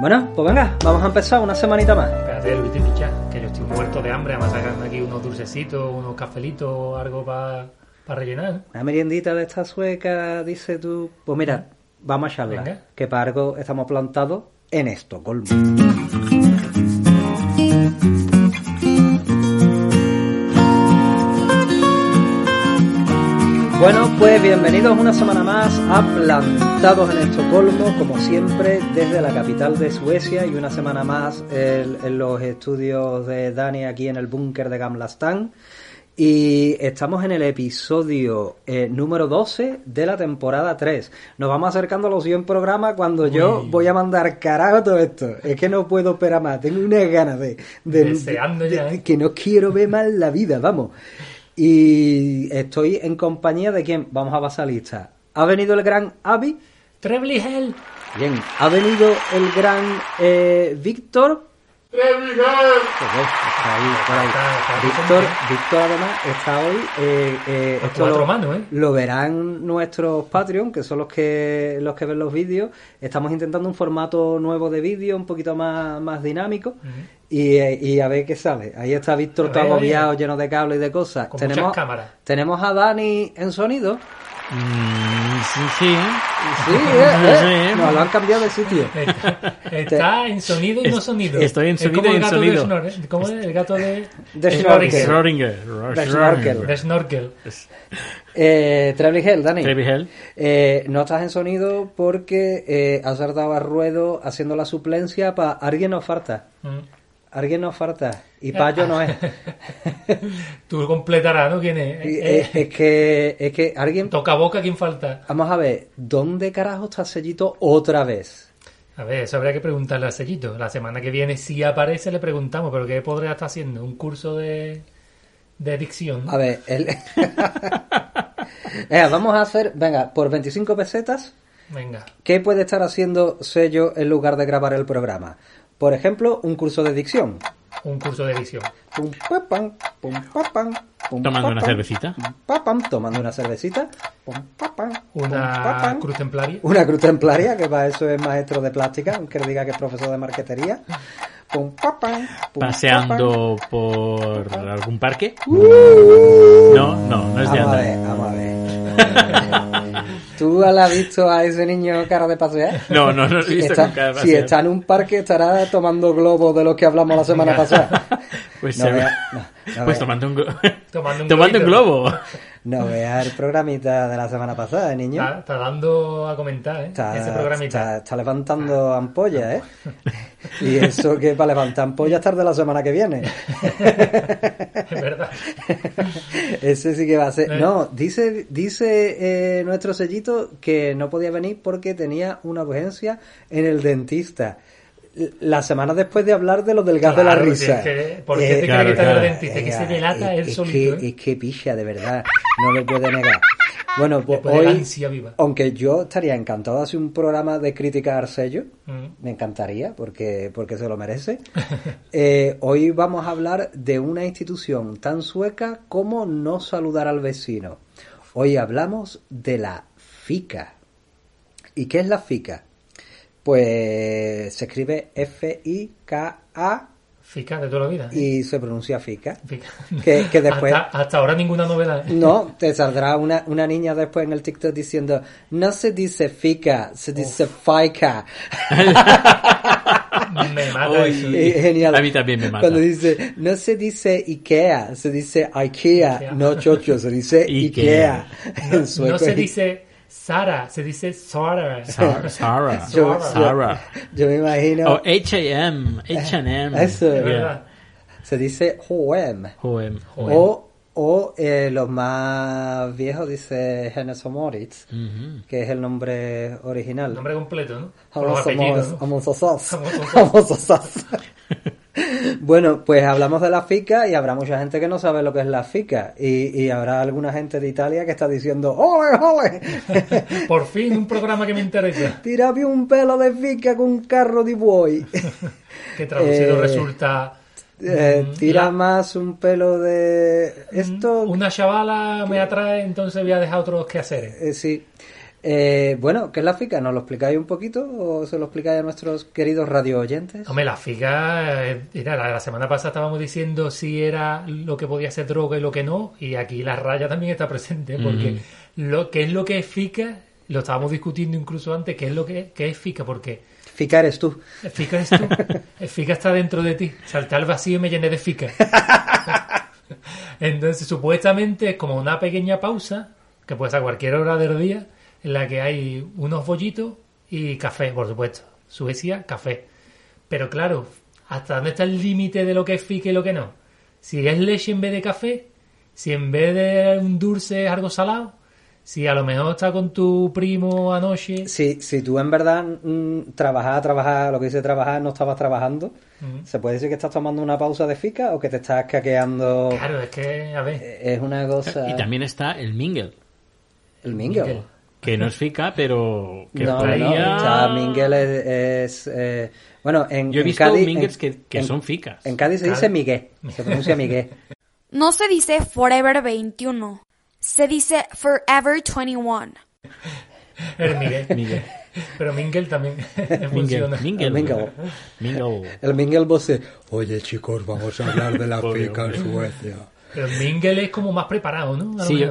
Bueno, pues venga, vamos a empezar una semanita más. Espérate, Luis, te picha, que yo estoy muerto de hambre. Además, sacan aquí unos dulcecitos, unos cafelitos, algo para rellenar. ¿eh? Una meriendita de esta sueca, dice tú. Pues mira, vamos a echarla. Venga. Que para algo estamos plantados en Estocolmo. Bueno, pues bienvenidos una semana más a Plantados en Estocolmo, como siempre, desde la capital de Suecia y una semana más en, en los estudios de Dani aquí en el búnker de Gamla Stan. Y estamos en el episodio eh, número 12 de la temporada 3. Nos vamos acercando a los 100 programas cuando yo voy a mandar carajo todo esto. Es que no puedo esperar más. Tengo unas ganas de... de- Deseando ya, de- ¿eh? Que no quiero ver más la vida, vamos. Y estoy en compañía de quien vamos a pasar lista. Ha venido el gran. Trebly Hell. Bien. Ha venido el gran eh, Víctor. Víctor. Víctor además está hoy. eh, eh, esto cuatro lo, manos, ¿eh? lo verán nuestros Patreon, que son los que los que ven los vídeos. Estamos intentando un formato nuevo de vídeo, un poquito más, más dinámico. y, eh, y a ver qué sale. Ahí está Víctor todo agobiado, lleno de cables y de cosas. Con tenemos, muchas cámaras. tenemos a Dani en sonido. Mm, sí, sí. Sí, eh, eh, nos lo han cambiado de sitio. Está, está en sonido y no sonido. estoy en sonido y el en gato de sonido. ¿Cómo es? El gato de, De. Schrödinger. De Snorkel. de Snorkel. Eh, Trebly Hell, Dani. Trevi Hell. Eh, no estás en sonido porque eh, has dado a ruedo haciendo la suplencia para alguien nos falta. Mm. Alguien nos falta. Y Payo no es. Tú completarás, ¿no? ¿Quién es? Eh, eh, es que es que alguien. Toca boca, ¿quién falta? Vamos a ver, ¿dónde carajo está Sellito otra vez? A ver, eso habría que preguntarle al sellito. La semana que viene, si aparece, le preguntamos, pero ¿qué podría estar haciendo? ¿Un curso de, de dicción? A ver, el... Venga, vamos a hacer, venga, por 25 pesetas, Venga. ¿qué puede estar haciendo Sello en lugar de grabar el programa? Por ejemplo, un curso de dicción. Un curso de dicción. Pum, pa, pam, pum, pa, pam, pum, Tomando pa, una pam, cervecita. pum, pa, pam, tomando una cervecita. pum, pa, pam, pum, pa, Una pam. cruz templaria. Una cruz templaria, que para eso es maestro de plástica, aunque diga que es profesor de marquetería. Pum, pa, pam, pum, pa, Paseando por algún parque. Uh. No, no, no es de Vamos a andar. ver, vamos a ver. ¿Tú la has visto a ese niño cara de pasear? No, no, no lo he visto Está- con cara de si pasear. está en un parque estará tomando globos de los que hablamos la semana pasada. Pues, No vea- no, no pues tomando un, Tomando un tomando un globo. No vea el programita de la semana pasada, ¿eh, niño. Está, está dando a comentar, ¿eh? Está, Ese programita. está- está levantando ampollas, ¿eh? Y eso que para levantar ampollas tarde la semana que viene. Es verdad. Ese sí que va a ser. Eh. No, dice, dice eh, nuestro sellito que no podía venir porque tenía una urgencia en el dentista. La semana después de hablar de lo del gas de la risa. es que- ¿por qué te Eh, cree Claro, que claro. dentista? Es que se delata es- él es solito, Que, ¿eh? Es que picha, de verdad. No lo puede negar. Bueno, pues hoy, aunque yo estaría encantado de hacer un programa de crítica al sello, Mm. me encantaría porque, porque se lo merece. Eh, hoy vamos a hablar de una institución tan sueca como no saludar al vecino. Hoy hablamos de la FICA. ¿Y qué es la FICA? Pues se escribe F-I-K-A Fica de toda la vida. ¿eh? y se pronuncia FICA. Fica. Que- que después- Hasta, hasta ahora ninguna novedad. ¿eh? No, te saldrá una, una niña después en el TikTok diciendo, no se dice FICA, se dice FICA. Me mata Uy. eso. Eh, Genial. A mí también me mata. Cuando dice, no se dice IKEA, se dice IKEA. Ikea. No, chocho, se dice IKEA. Ikea. En No, sueco se es- dice Sara, se dice Sara. Sa- Sara. Yo- Sara. Yo me imagino. O H&M. H&M. Eso. Es Yeah. verdad. Se dice H&M. H&M. O O eh, los más viejos dice Hennes Moritz, que es el nombre original. El nombre completo, ¿no? Con los apellidos, ¿no? Bueno, pues hablamos de la fica y habrá mucha gente que no sabe lo que es la fica. Y, y habrá alguna gente de Italia que está diciendo, ¡ole, ole! Por fin un programa que me interesa. Tírame un pelo de fica con un carro de buey. Que traducido Eh, resulta... Eh, mm, tira la- más un pelo de... Esto... Una chavala me atrae, entonces voy a dejar otros que hacer. Eh, sí. Eh, bueno, ¿qué es la fica? ¿Nos lo explicáis un poquito o se lo explicáis a nuestros queridos radio oyentes? Hombre, la figa, eh, mira, la, la semana pasada estábamos diciendo si era lo que podía ser droga y lo que no, y aquí la raya también está presente, porque lo que es lo que es fica, lo estábamos discutiendo incluso antes, qué es lo que, qué es fica, porque Fica eres tú. el fica es tú, fica está dentro de ti, salté al vacío y me llené de fica. Entonces, supuestamente es como una pequeña pausa, que puede ser a cualquier hora del día, en la que hay unos bollitos y café, por supuesto. Suecia, café. Pero claro, ¿hasta dónde está el límite de lo que es fica y lo que no? Si es leche en vez de café, si en vez de un dulce es algo salado, si a lo mejor está con tu primo anoche. Si, si tú en verdad mm, trabajar, trabajar, lo que dice trabajar, no estabas trabajando. ¿se puede decir que estás tomando una pausa de fica o que te estás caqueando? Claro, es que, a ver, Es una cosa... Y también está el mingle, El mingle. Mingle. Que no es fica, pero que No, no, traía... no, o sea, mingle es... es, eh, bueno, en, Yo he en visto Cádiz... en- que, que en- son ficas. En Cádiz se dice. Miguel, se pronuncia Miguel. No se dice Forever 21. Se dice Forever 21. el Miguel. Miguel. Pero Mingel también Mingle. funciona. Mingle. El mingle. Mingle. El Miguel voce, oye chicos, vamos a hablar de la fica en Suecia. Pero el Mingel es como más preparado, ¿no? A lo Sí.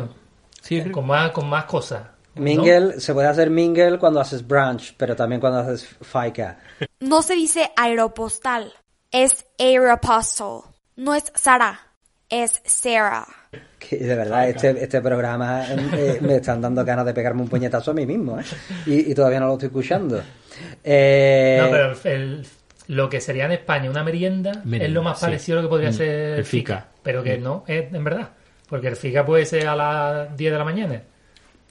Sí, con, más, con más cosas. ¿No? Mingle, se puede hacer mingle cuando haces brunch, pero también cuando haces fica. No se dice aeropostal. Es aeropostal. No es Sara. Es Sarah. Que de verdad, este, este programa eh, me están dando ganas de pegarme un puñetazo a mí mismo, ¿eh? Y, y todavía no lo estoy escuchando. Eh, No, pero el- lo que sería en España una merienda, es lo más sí. parecido a lo que podría Mm, ser el fica. Pero que no es en verdad. Porque el fica puede ser a las 10 de la mañana.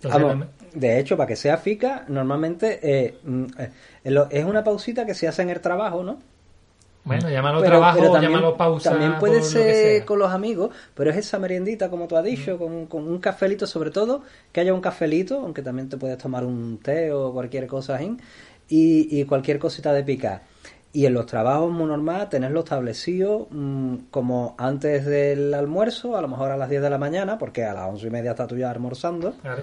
Vamos, de hecho, para que sea fica, normalmente eh, mm, eh, es una pausita que se hace en el trabajo, ¿no? bueno, llámalo Pero- trabajo, pero también- llámalo pausa. También puede ser. Mm. con los amigos, pero es esa meriendita, como tú has dicho, con, con un cafelito, sobre todo, que haya un cafelito, aunque también te puedes tomar un té o cualquier cosa así, y, y cualquier cosita de picar. Y en los trabajos muy normal, tenerlo establecido mm, como antes del almuerzo, a lo mejor a las 10 de la mañana, porque a las once y media está tú ya almorzando. Claro.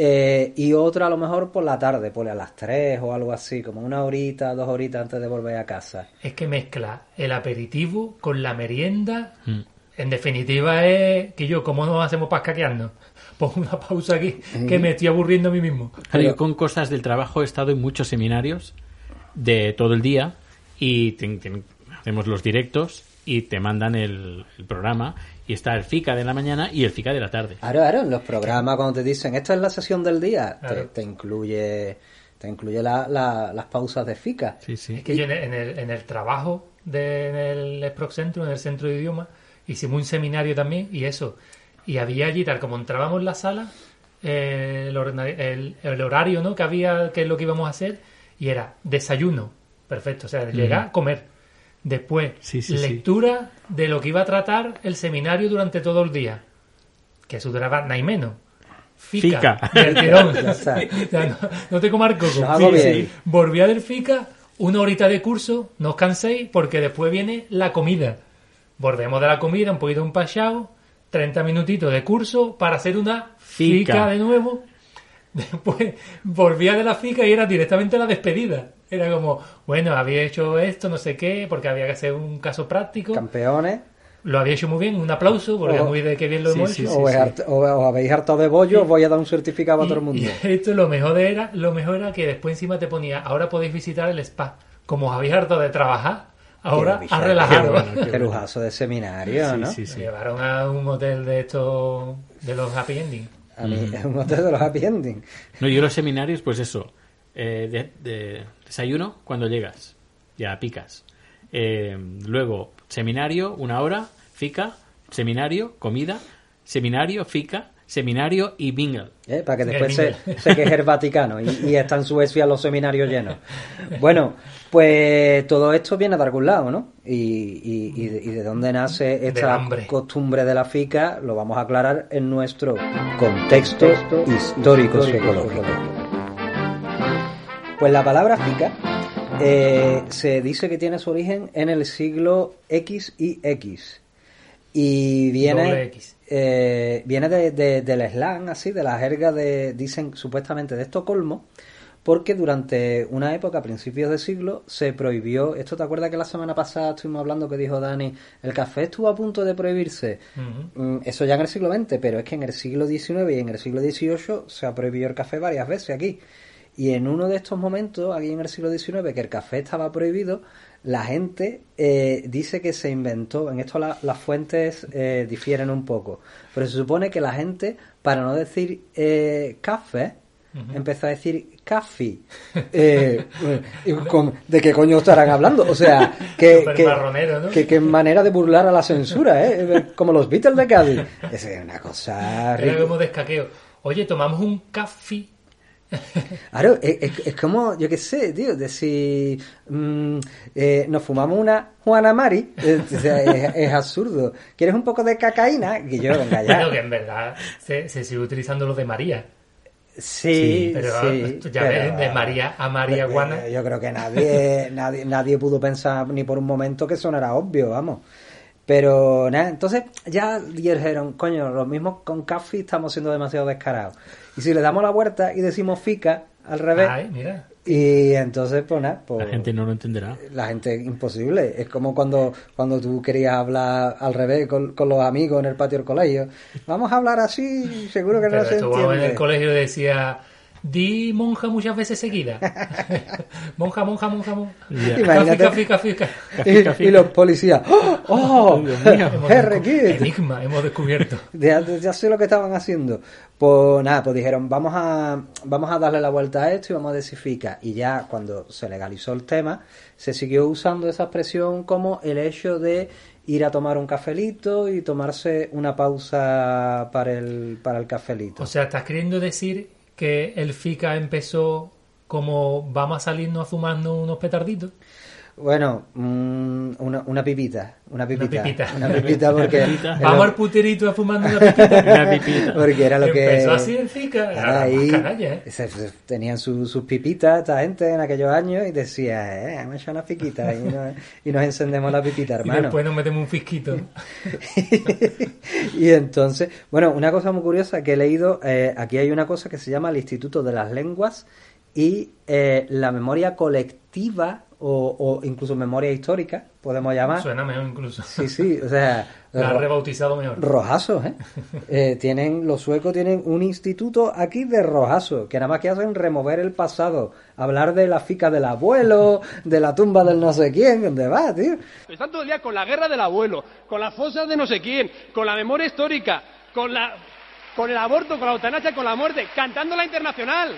Eh, y otra a lo mejor por la tarde, por a las 3 o algo así, como una horita, dos horitas antes de volver a casa. Es que mezcla el aperitivo con la merienda. Mm. En definitiva es que yo, ¿cómo nos hacemos para escaquearnos? Pongo una pausa aquí, que me estoy aburriendo a mí mismo. Yo con cosas del trabajo he estado en muchos seminarios de todo el día y ten- ten- hacemos los directos y te mandan el, el programa y está el FICA de la mañana y el FICA de la tarde. Claro, claro, en los programas cuando te dicen esta es la sesión del día, te, Claro. te incluye te incluye la- la- las pausas de fica. Sí, sí. Es que yo en el, en el, en el trabajo de, en el Exproc Centro, en el centro de idioma, hicimos un seminario también y eso. Y había allí, tal como entrábamos en la sala, eh, el, el- el horario ¿no? que había, que es lo que íbamos a hacer, y era desayuno, perfecto, o sea, llegar, comer. Después, Sí, sí, sí. lectura de lo que iba a tratar el seminario durante todo el día. Que eso duraba nada y menos. Fica. Fica. del tirón. O sea, no, no te sí. Volví a del FICA, una horita de curso, no os canséis porque después viene la comida. Volvemos de la comida, un poquito un pachao, 30 minutitos de curso para hacer una Fica. fica de nuevo. Después volvía de la fica y era directamente la despedida. Era como, bueno, había hecho esto, no sé qué, porque había que hacer un caso práctico. Campeones, Lo había hecho muy bien, un aplauso, porque Oh. es muy de que bien lo Sí, hemos sí, hecho. sí. o, hart- o- o habéis hartado de bollo, os voy a dar un certificado a todo el mundo. Y, esto lo mejor de era, lo mejor era que después encima te ponía, ahora podéis visitar el spa. Como os habéis harto de trabajar, ahora a relajaros. qué bueno, Qué qué lujazo de seminario, Sí, ¿no? sí, sí. llevaron a un hotel de estos, de los happy ending. A mí es un hotel de los happy ending. No, yo los seminarios, pues eso, eh, de, de- desayuno cuando llegas, ya picas. Eh, luego, seminario, una hora, fica, seminario, comida, seminario, FICA, seminario y bingle. ¿eh? para que después se, se queje el Vaticano y, y está en Suecia los seminarios llenos. Bueno, pues todo esto viene de algún lado, ¿no? Y, y- y de, y de dónde nace esta costumbre de la fica lo vamos a aclarar en nuestro contexto histórico-psicológico. Pues la palabra fica eh, se dice que tiene su origen en el siglo X y X. Y viene, Doble X. eh, viene de- de- del slang, así, de la jerga de, dicen supuestamente de Estocolmo, porque durante una época, a principios de siglo, se prohibió, esto te acuerdas que la semana pasada estuvimos hablando que dijo Dani, el café estuvo a punto de prohibirse. Mm, eso ya en el siglo XX, pero es que en el siglo XIX y en el siglo XVIII se ha prohibido el café varias veces aquí. Y en uno de estos momentos, aquí en el siglo XIX, que el café estaba prohibido, la gente eh, dice que se inventó, en esto la- las fuentes eh, difieren un poco, pero se supone que la gente, para no decir eh, café, empezó a decir café. Eh, con- ¿De qué coño estarán hablando? O sea, que, que, marronero, ¿no? que- que manera de burlar a la censura, ¿eh? Como los Beatles de Cádiz. Es una cosa... Era como de escaqueo. Oye, tomamos un café. Claro, es, es- es como, yo qué sé, tío, decir, mm, eh, nos fumamos una Juana Mari, eh, o sea, es, es absurdo. ¿Quieres un poco de cacaína? Que yo, venga ya. Bueno, que en verdad se, se sigue utilizando lo de María. Sí, pero sí, ya pero- ves, de María a María Eh, Guana. Yo creo que nadie, nadie, nadie pudo pensar ni por un momento que eso no era obvio, vamos. Pero nada, entonces ya dijeron, coño, lo mismo con Café estamos siendo demasiado descarados. Y si le damos la vuelta y decimos fica al revés, Ay, mira. y entonces pues nada, pues La gente no lo entenderá. la gente imposible. Es como cuando, cuando tú querías hablar al revés con, con los amigos en el patio del colegio. Vamos a hablar así, seguro que no Pero se estuvo en entiende. el colegio decía, di monja muchas veces seguidas. monja, monja, monja, monja. Imagínate. Café, café, café. Y, y los policías, ¡oh! oh Hemos ¡Harry descu- Kid! Enigma, hemos descubierto. Ya, ya sé lo que estaban haciendo. Pues nada, pues dijeron, vamos a, vamos a darle la vuelta a esto y vamos a decir fica. Y ya cuando se legalizó el tema, se siguió usando esa expresión como el hecho de ir a tomar un cafelito y tomarse una pausa para el, para el cafelito. O sea, ¿estás queriendo decir que el FICA empezó como vamos a salirnos a fumarnos unos petarditos? Bueno, mm, una, una pipita, una pipita. pipita. Una pipita porque... Pipita. es Vamos al puterito a fumarnos una pipita. Una pipita. Porque era lo que... Empezó así. Era ahí, más canalla, ¿eh? se- se- tenían su- sus pipitas esta gente en aquellos años y decía, eh, vamos a echar una piquita y nos, y nos encendemos la pipita, Y hermano. después nos metemos un fisquito. y entonces, bueno, una cosa muy curiosa que he leído, eh, aquí hay una cosa que se llama el Instituto de las Lenguas y eh, la memoria colectiva o, o incluso memoria histórica, podemos llamar. Suena mejor incluso. Sí, sí, o sea, La rebautizado mejor. rojazos, ¿eh? Eh, Tienen, los suecos tienen un instituto aquí de rojazos, que nada más que hacen remover el pasado, hablar de la fica del abuelo, de la tumba del no sé quién, ¿dónde va, tío? Están todo el día con la guerra del abuelo, con las fosas de no sé quién, con la memoria histórica, con la con el aborto, con la eutanasia, con la muerte, cantando la internacional.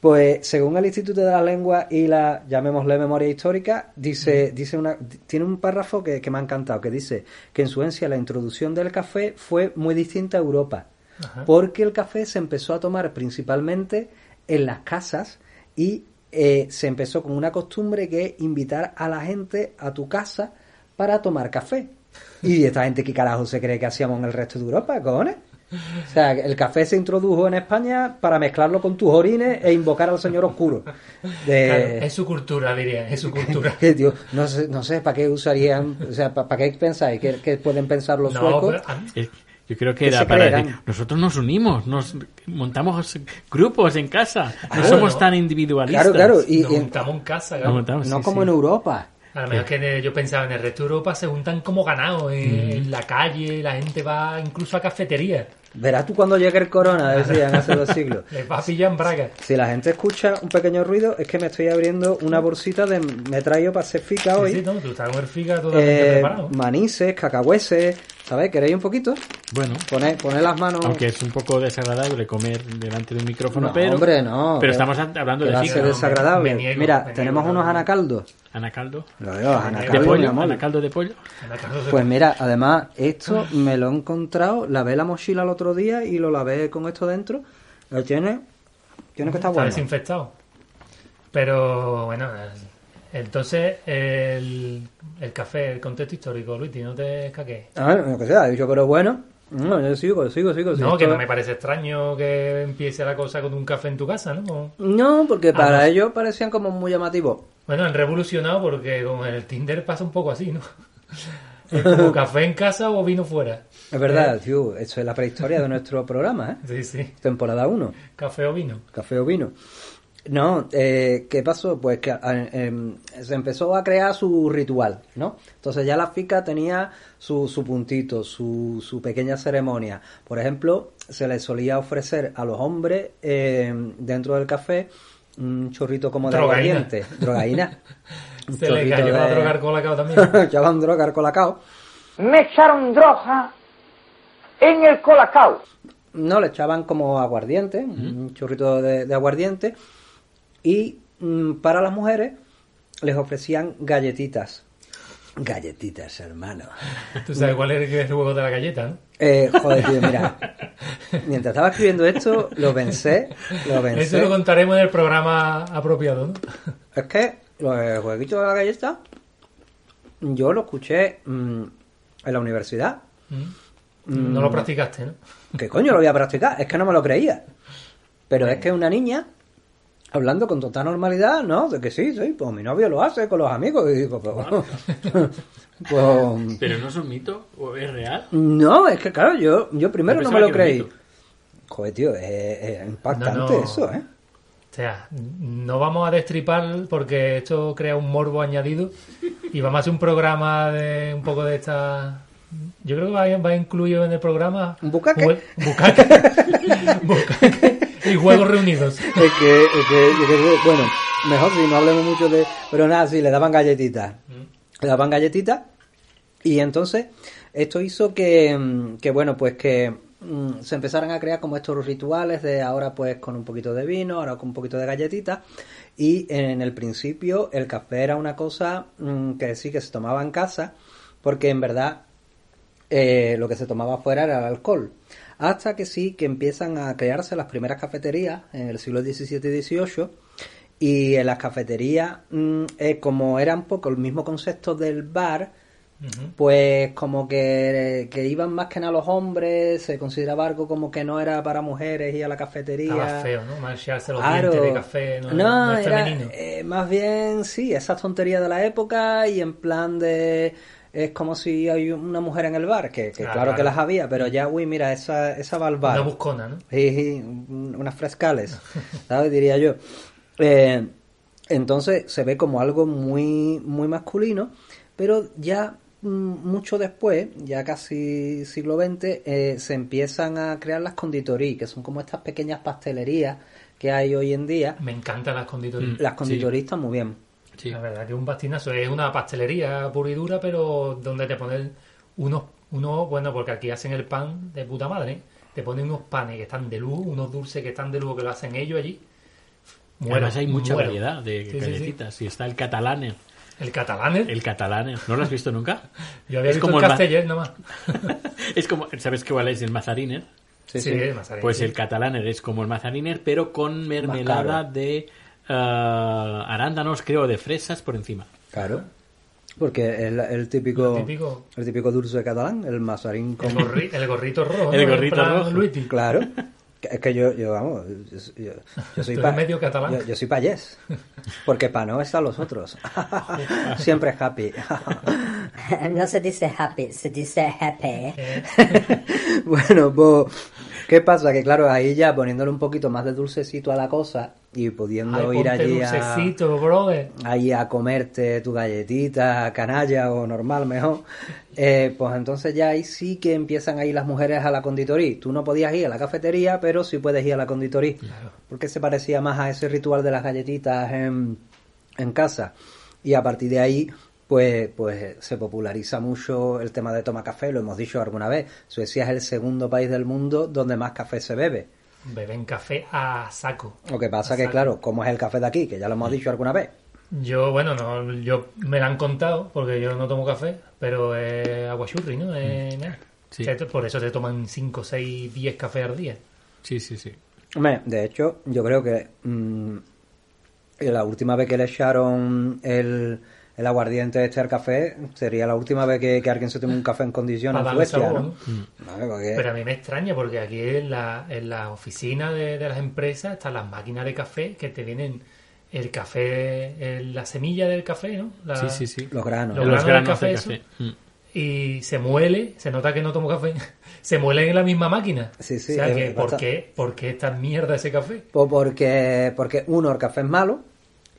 Pues según el Instituto de la Lengua y la, llamémosle memoria histórica, dice, dice una, tiene un párrafo que, que me ha encantado, que dice que en Suecia la introducción del café fue muy distinta a Europa, porque el café se empezó a tomar principalmente en las casas y eh, se empezó con una costumbre que es invitar a la gente a tu casa para tomar café. Y esta gente, ¿qué carajo se cree que hacíamos en el resto de Europa, cojones? O sea, el café se introdujo en España para mezclarlo con tus orines e invocar al señor oscuro. De... Claro, es su cultura, diría, es su cultura. Que, tío, no sé, no sé, ¿para qué usarían? O sea, ¿para, qué pensáis? ¿Qué, qué pueden pensar los No, suecos? pero a- Eh, Yo creo que ¿Qué era para creerán? decir, nosotros nos unimos, nos montamos grupos en casa, no somos ¿no? tan individualistas. Claro, claro, y, nos y- juntamos en casa, claro. montamos, no sí, como sí. en Europa. A lo mejor que en el- yo pensaba en el resto de Europa se juntan como ganados en, en la calle, la gente va incluso a cafeterías. Verás tú cuando llegue el corona, decían hace dos siglos. Les va a pillar en braga. Si la gente escucha un pequeño ruido, es que me estoy abriendo una bolsita de me traigo para hacer fica Sí, hoy. sí, no, tú estás con el figa totalmente Eh, preparado. manises, cacahueses, ¿Sabéis? ¿Queréis un poquito? Bueno, Poned, poned las manos... aunque es un poco desagradable comer delante de un micrófono, No, pero, hombre, no. pero que- estamos hablando de va a ser física. no, desagradable. me- me niego, Mira, me tenemos unos no. anacaldos. Anacaldo. Lo veo, ¿De ¿De anacaldo, mi pollo? amor. ¿Anacaldo de pollo? La casa se- Pues mira, además, esto me lo he encontrado, lavé la mochila el otro día y lo lavé con esto dentro. Lo tiene, tiene que estar Está bueno. desinfectado. Pero bueno, entonces el, el café, el contexto histórico, Luis, no te caques. Ah, lo que sea, dicho, pero bueno, no, yo sigo, sigo, sigo. No, que no me parece extraño que empiece la cosa con un café en tu casa, ¿no? No, porque para no. ellos parecían como muy llamativos. Bueno, han revolucionado porque con el Tinder pasa un poco así, ¿no? Es como café en casa o vino fuera. Es verdad, tío, esto es la prehistoria de nuestro programa, ¿eh? Sí, sí. Temporada 1, Café o vino. café o vino. No, eh, ¿qué pasó? Pues que eh, se empezó a crear su ritual, ¿no? Entonces ya la fica tenía su, su puntito, su, su pequeña ceremonia. Por ejemplo, se le solía ofrecer a los hombres eh, dentro del café un chorrito como de Drogaína. aguardiente, drogaína. Se le chorrito cayó a de- drogar con la cao también. Echaban droga al colacao. me echaron droga en el colacao. No, le echaban como aguardiente, un chorrito de, de aguardiente. Y mm, para las mujeres les ofrecían galletitas. Galletitas, hermano. Tú sabes cuál es el juego de la galleta, ¿no? Eh, joder, tío, mira. Mientras estaba escribiendo esto, lo pensé, lo Eso pensé. lo contaremos en el programa apropiado, ¿no? Es que los jueguitos de la galleta, yo lo escuché mm, en la universidad. Mm. No lo practicaste, ¿no? ¿Qué coño lo voy a practicar? Es que no me lo creía. Pero es que una niña, hablando con total normalidad, ¿no? De que sí, sí, pues mi novio lo hace con los amigos. Y digo, pues, pues, ¿Pero no es un mito? ¿O es real? no, es que claro, yo, yo primero no me lo creí. Joder, tío, es, es impactante No, no. eso, ¿eh? O sea, no vamos a destripar porque esto crea un morbo añadido y vamos a hacer un programa de un poco de esta... Yo creo que va, va incluido en el programa... ¿Un bucaque? bucaque. Bucaque y juegos reunidos. Es que, es que, es que, bueno, mejor si no hablemos mucho de... Pero nada, sí, le daban galletitas. Le daban galletitas y entonces esto hizo que, mm, que bueno, pues que mm, se empezaran a crear como estos rituales de ahora pues con un poquito de vino, ahora con un poquito de galletitas y en el principio el café era una cosa mm, que sí que se tomaba en casa porque en verdad eh, lo que se tomaba afuera era el alcohol. Hasta que sí que empiezan a crearse las primeras cafeterías en el siglo XVII y XVIII. Y en las cafeterías, mm, eh, como era un poco el mismo concepto del bar, pues como que, que iban más que nada los hombres, se consideraba algo como que no era para mujeres ir a la cafetería. Estaba feo, ¿no? Mancharse los Claro. dientes de café, no, No, no es era, femenino. eh, más bien, sí, esas tonterías de la época y en plan de... Es como si hay una mujer en el bar, que, que Ah, claro, que las había, pero ya, uy, mira, esa, esa va al bar. Una buscona, ¿no? Sí, sí, un- unas frescales, ¿sabes? Diría yo. Eh, entonces se ve como algo muy, muy masculino, pero ya mm, mucho después, ya casi siglo XX, eh, se empiezan a crear las conditorías, que son como estas pequeñas pastelerías que hay hoy en día. Me encantan las conditorías. Las conditorías están muy bien. Sí. La verdad que es un bastinazo. Es una pastelería pura y dura, pero donde te ponen unos, unos, bueno, porque aquí hacen el pan de puta madre. Te ponen unos panes que están de lujo, unos dulces que están de lujo que lo hacen ellos allí. Muero, Además hay mucha muero. variedad de Sí, sí, sí. galletitas. Y está el catalaner. El catalán, ¿eh? El catalaner. ¿No lo has visto nunca? Yo había es visto como el el ma- castellers nomás. Es como, ¿sabes qué cuál es el mazariner? Sí, Sí, sí. el mazarine, Pues sí. el catalaner es como el mazariner, pero con mermelada de ah, arándanos, creo, de fresas por encima. Claro. Porque el, el típico, El típico- el típico dulce catalán, el mazarín con... El, gorri- el gorrito rojo. El ¿no? gorrito rojo. Luigi. Claro. Que- Es que yo, yo vamos, yo, yo- yo soy pa- medio catalán. Yo, yo soy payés. Porque para no están los otros. Siempre happy. No se dice happy, se dice happy. bueno, pues, ¿qué pasa? Que claro, ahí ya poniéndole un poquito más de dulcecito a la cosa y pudiendo Ay, ir allí a, dulcecito, brother. ahí a comerte tu galletita, canalla o normal mejor, eh, pues entonces ya ahí sí que empiezan a ir las mujeres a la conditoría. Tú no podías ir a la cafetería, pero sí puedes ir a la conditoría. Porque se parecía más a ese ritual de las galletitas en, en casa. Y a partir de ahí, pues, pues se populariza mucho el tema de toma café, lo hemos dicho alguna vez. Suecia es el segundo país del mundo donde más café se bebe. Beben café a saco. Lo que pasa A que, saco. claro, como es el café de aquí, que ya lo hemos dicho alguna vez, Yo, bueno, no, yo me lo han contado porque yo no tomo café, pero es agua churri, ¿no? Es nada. Sí. Se- Por eso se toman 5, 6, 10 cafés al día. Sí, sí, sí. Hombre, de hecho, yo creo que mm, la última vez que le echaron el, el aguardiente este al café sería la última vez que, que alguien se tome un café en condiciones Para en darle Suecia, sabor, ¿no? ¿no? Vale, porque- Pero a mí me extraña porque aquí en la, en la oficina de, de las empresas están las máquinas de café que te vienen el café, el- la semilla del café, ¿no? La- Sí, sí, sí. Los granos. Los Los granos del granos café, de eso. Mm. Y se muele, se nota que no tomo café, se muele en la misma máquina. Sí, sí, o sea, es que, ¿por, qué, ¿por qué esta mierda ese café? Pues porque, porque uno, el café es malo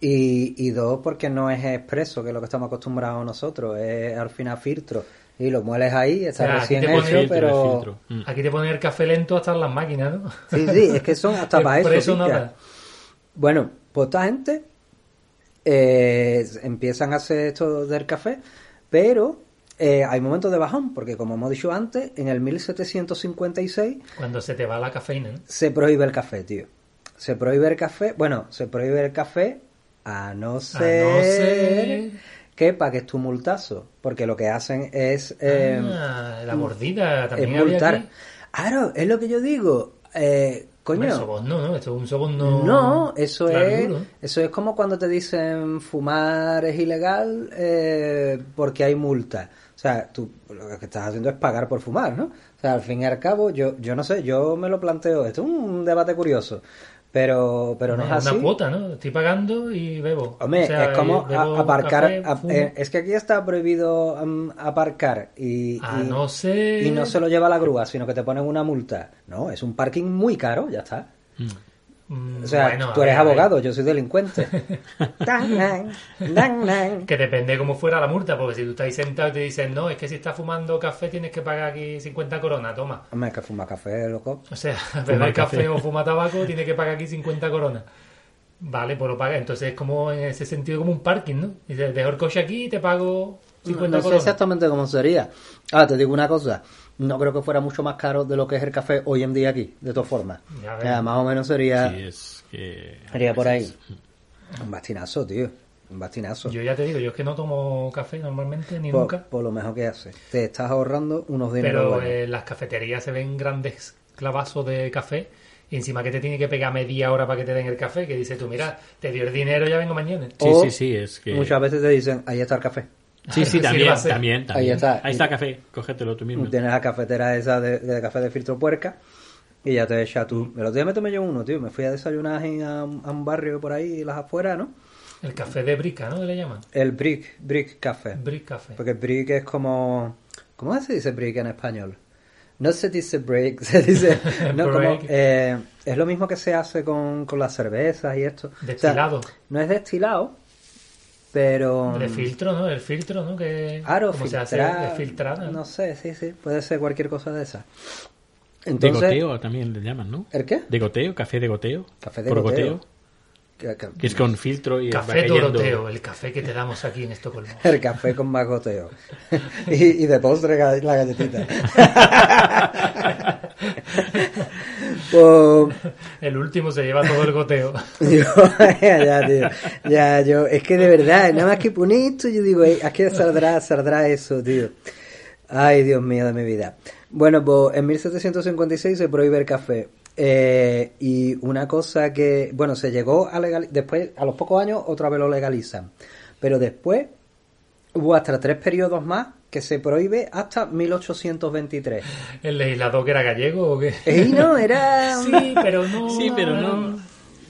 y, y dos, porque no es expreso, que es lo que estamos acostumbrados nosotros, es al final filtro. Y lo mueles ahí, está O sea, aquí recién hecho, Filtro, pero... filtro. Mm. Aquí te ponen el café lento hasta en las máquinas, ¿no? Sí, sí, es que son hasta para eso. Pica. nada. Bueno, pues esta gente eh, empiezan a hacer esto del café, pero eh, hay momentos de bajón, porque como hemos dicho antes, en el 1756 Cuando se te va la cafeína, ¿no? se prohíbe el café, tío. Se prohíbe el café, bueno, se prohíbe el café a no ser, ser- que pagues tu multazo, porque lo que hacen es... eh, Ah, la mordida es también había multar. Claro, es lo que yo digo. Eh, coño. Hombre, soborno, ¿no? Esto es un soborno. No, eso claro, es eso es como cuando te dicen fumar es ilegal eh, porque hay multa. O sea, tú lo que estás haciendo es pagar por fumar, ¿no? O sea, al fin y al cabo, yo yo no sé, yo me lo planteo. Esto es un debate curioso, pero pero no, es así. Una cuota, ¿no? Estoy pagando y bebo. Hombre, O sea, es como a- aparcar. café, a- fumo. eh, es que aquí está prohibido aparcar y, A y- no ser- y no se lo lleva la grúa, sino que te ponen una multa. No, es un parking muy caro, ya está. Mm, O sea, bueno, tú eres ver, abogado, yo soy delincuente. Que depende cómo fuera la multa, porque si tú estás ahí sentado y te dicen, no, es que si estás fumando café tienes que pagar aquí 50 coronas, toma. Hombre, es que fuma café, loco. O sea, beber café. café. o fumar tabaco tienes que pagar aquí 50 coronas. Vale, pues lo pagas. Entonces es como en ese sentido como un parking, ¿no? Dices, dejo el coche aquí y te pago 50 No sé coronas. exactamente cómo sería. Ahora, te digo una cosa. No creo que fuera mucho más caro de lo que es el café hoy en día aquí, de todas formas. O sea, más o menos sería, Sí, es que... sería por ahí. Un bastinazo, tío. Un bastinazo. Yo ya te digo, yo es que no tomo café normalmente, ni por, nunca. por lo mejor que hace. Te estás ahorrando unos dineros Pero buenos. eh, en las cafeterías se ven grandes clavazos de café y encima que te tiene que pegar media hora para que te den el café, que dices tú, mira, te dio el dinero, ya vengo mañana. Sí, O sí, sí, es que... Muchas veces te dicen, ahí está el café. Sí, sí, también, también, también. está. Ahí está café, cógetelo tú mismo. Tienes la cafetera esa de, de café de filtro puerca y ya te echa tú. El otro día me tomé yo uno, tío. Me fui a desayunar en- a, un- a un barrio por ahí, las afueras, ¿no? El café de brica, ¿no? Que le llaman. El Brick, Brick Café. Brick café. Porque Brick es como... ¿Cómo se dice Brick en español? No se dice break, se dice... No, como, eh, es lo mismo que se hace con, con las cervezas y esto. O sea, Destilado. no es destilado, pero... De filtro, ¿no? El filtro, ¿no? Que Claro, como se hace filtrar, de filtrada. No sé, sí, sí. Puede ser cualquier cosa de esa. De Entonces, goteo también le llaman, ¿no? ¿El qué? De goteo, café de goteo. Café de por goteo. goteo. Que- que- Que es con filtro y Café. Doroteo, el café que te damos aquí en Estocolmo. El café con más goteo. y, y de postre la galletita. Pues, El último se lleva todo el goteo. yo, ya, tío. Ya, yo, es que de verdad, nada más que poner esto, yo digo, aquí saldrá, saldrá eso, tío. Ay, Dios mío de mi vida. Bueno, pues en 1756 se prohíbe el café. Eh, y una cosa que, bueno, se llegó a legalizar, después, a los pocos años, otra vez lo legalizan. Pero después hubo hasta tres periodos más que se prohíbe hasta 1823. ¿El legislador que era gallego o qué? Y no, era... Sí, pero no. Sí, pero no.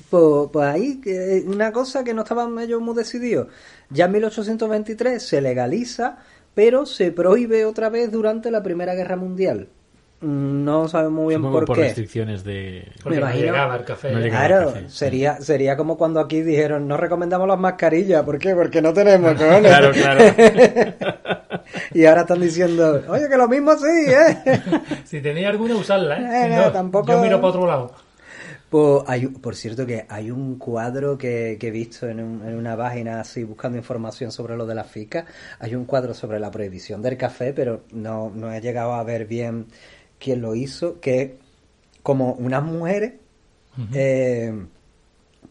Pues, pues ahí, que una cosa que no estaban ellos muy decididos. Ya en 1823 se legaliza, pero se prohíbe otra vez durante la Primera Guerra Mundial. No sabemos muy bien Supongo por, por qué. restricciones de... Porque Me no imagino- llegaba el café. no llegaba. Claro, café, sí. sería, sería como cuando aquí dijeron, no recomendamos las mascarillas. ¿Por qué? Porque no tenemos, cojones. Claro, claro. y ahora están diciendo, oye, que lo mismo sí, ¿eh? Si tenía alguna, usarla, ¿eh? Eh, Si no, no, tampoco- Yo miro para otro lado. Pues hay, un- por cierto que hay un cuadro que, que he visto en, un- en una página así buscando información sobre lo de la fica. Hay un cuadro sobre la prohibición del café, pero no, no he llegado a ver bien quién lo hizo, que como unas mujeres eh,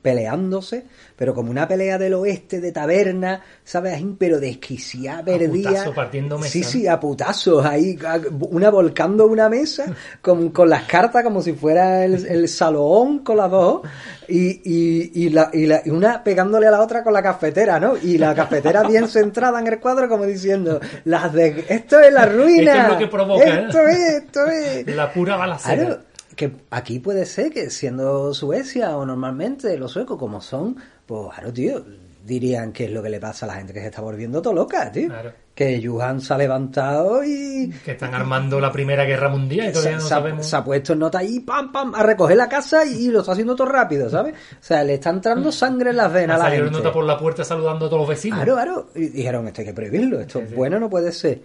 peleándose, pero como una pelea del oeste de taberna, ¿sabes? Pero desquiciada, perdida. putazo, partiendo mesa, Sí, sí, a putazos, ahí, a- una volcando una mesa con, con las cartas como si fuera el, el salón con las dos y, y, y, la, y, la- y una pegándole a la otra con la cafetera, ¿no? Y la cafetera bien centrada en el cuadro como diciendo, las de, esto es la ruina. Esto es lo que provoca, ¿eh? Esto es, esto es. La pura balacera. Claro, que aquí puede ser que siendo Suecia o normalmente los suecos como son, pues claro, tío, dirían que es lo que le pasa a la gente que se está volviendo todo loca, tío. Claro. Que Johan se ha levantado y Que están armando la Primera Guerra Mundial y todavía no se, ha- sabemos. se ha puesto en nota ahí, pam, pam, a recoger la casa y lo está haciendo todo rápido, ¿sabes? O sea, le está entrando sangre en las venas a la gente. nota por la puerta saludando a todos los vecinos. Claro, claro. Y dijeron, esto hay que prohibirlo, esto bueno no puede ser.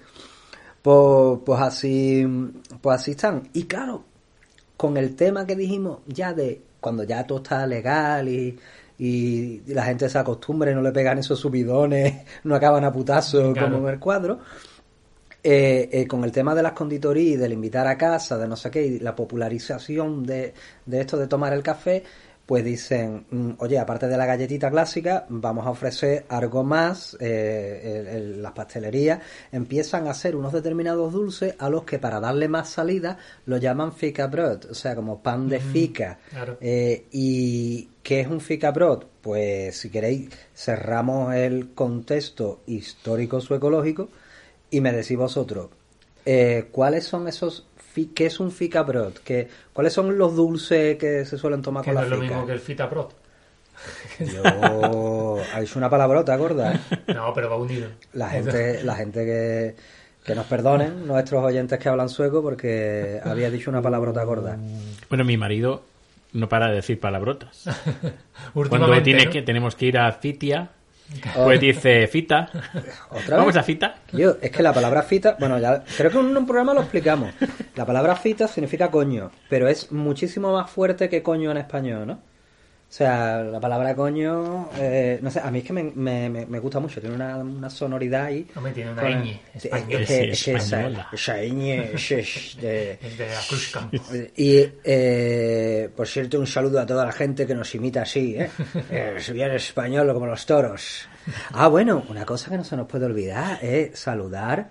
Pues, pues así, pues así están. Y claro, con el tema que dijimos ya de cuando ya todo está legal y, y la gente se acostumbra y no le pegan esos subidones, no acaban a putazo Claro. como en el cuadro. eh, eh, con el tema de las conditorías, del invitar a casa, de no sé qué, y la popularización de, de esto de tomar el café, pues dicen, mm, oye, aparte de la galletita clásica, vamos a ofrecer algo más. eh, el- el- las pastelerías empiezan a hacer unos determinados dulces a los que para darle más salida lo llaman fika brot, o sea, como pan de fica. claro. Eh, ¿Y qué es un fika brot? Pues si queréis, cerramos el contexto histórico suecológico y me decís vosotros, eh, ¿cuáles son esos, qué es un fika brot? ¿Qué, ¿Cuáles son los dulces que se suelen tomar con no la es lo fica? mismo que el Fita Prot. Yo, es una palabrota, gorda. ¿eh? No, pero va unido. La gente, la gente que, que nos perdonen, nuestros oyentes que hablan sueco, porque había dicho una palabrota gorda. Bueno, mi marido no para de decir palabrotas. Cuando tiene ¿no? que, tenemos que ir a Fitia, pues dice Fita. ¿Otra Vamos vez? a Fita. Yo, es que la palabra fita, bueno, ya creo que en un programa lo explicamos. La palabra fita significa coño, pero es muchísimo más fuerte que coño en español, ¿no? O sea, la palabra coño, eh, no sé, a mí es que me, me, me- me gusta mucho, tiene una, una sonoridad ahí. Hombre, tiene una Con- ñ es- española. es que- Sí, es que esa, española. esa ñ es- es de- y, eh, por cierto, un saludo a toda la gente que nos imita así, ¿eh? Eh, si bien español como los toros. Ah, bueno, una cosa que no se nos puede olvidar es saludar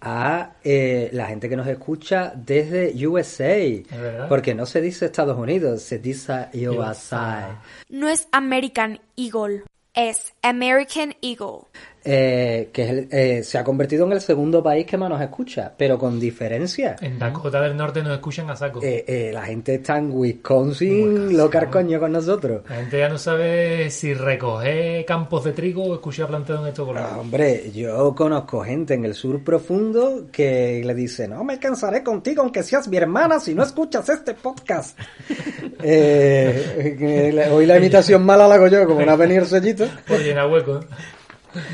a eh, la gente que nos escucha desde USA. Porque no se dice Estados Unidos, se dice USA. No es American Eagle, es American Eagle. Eh, que es el- eh, se ha convertido en el segundo país que más nos escucha, pero con diferencia. En Dakota del Norte nos escuchan a saco. Eh, eh, la gente está en Wisconsin, loca al coño con nosotros. La gente ya no sabe si recoger campos de trigo o escuchar plantado en estos Ah, colores. Hombre, yo conozco gente en el sur profundo que le dice, no me cansaré contigo aunque seas mi hermana si no escuchas este podcast. Eh, hoy la imitación mala la hago yo, como no ha venido el sellito. Por llenar hueco.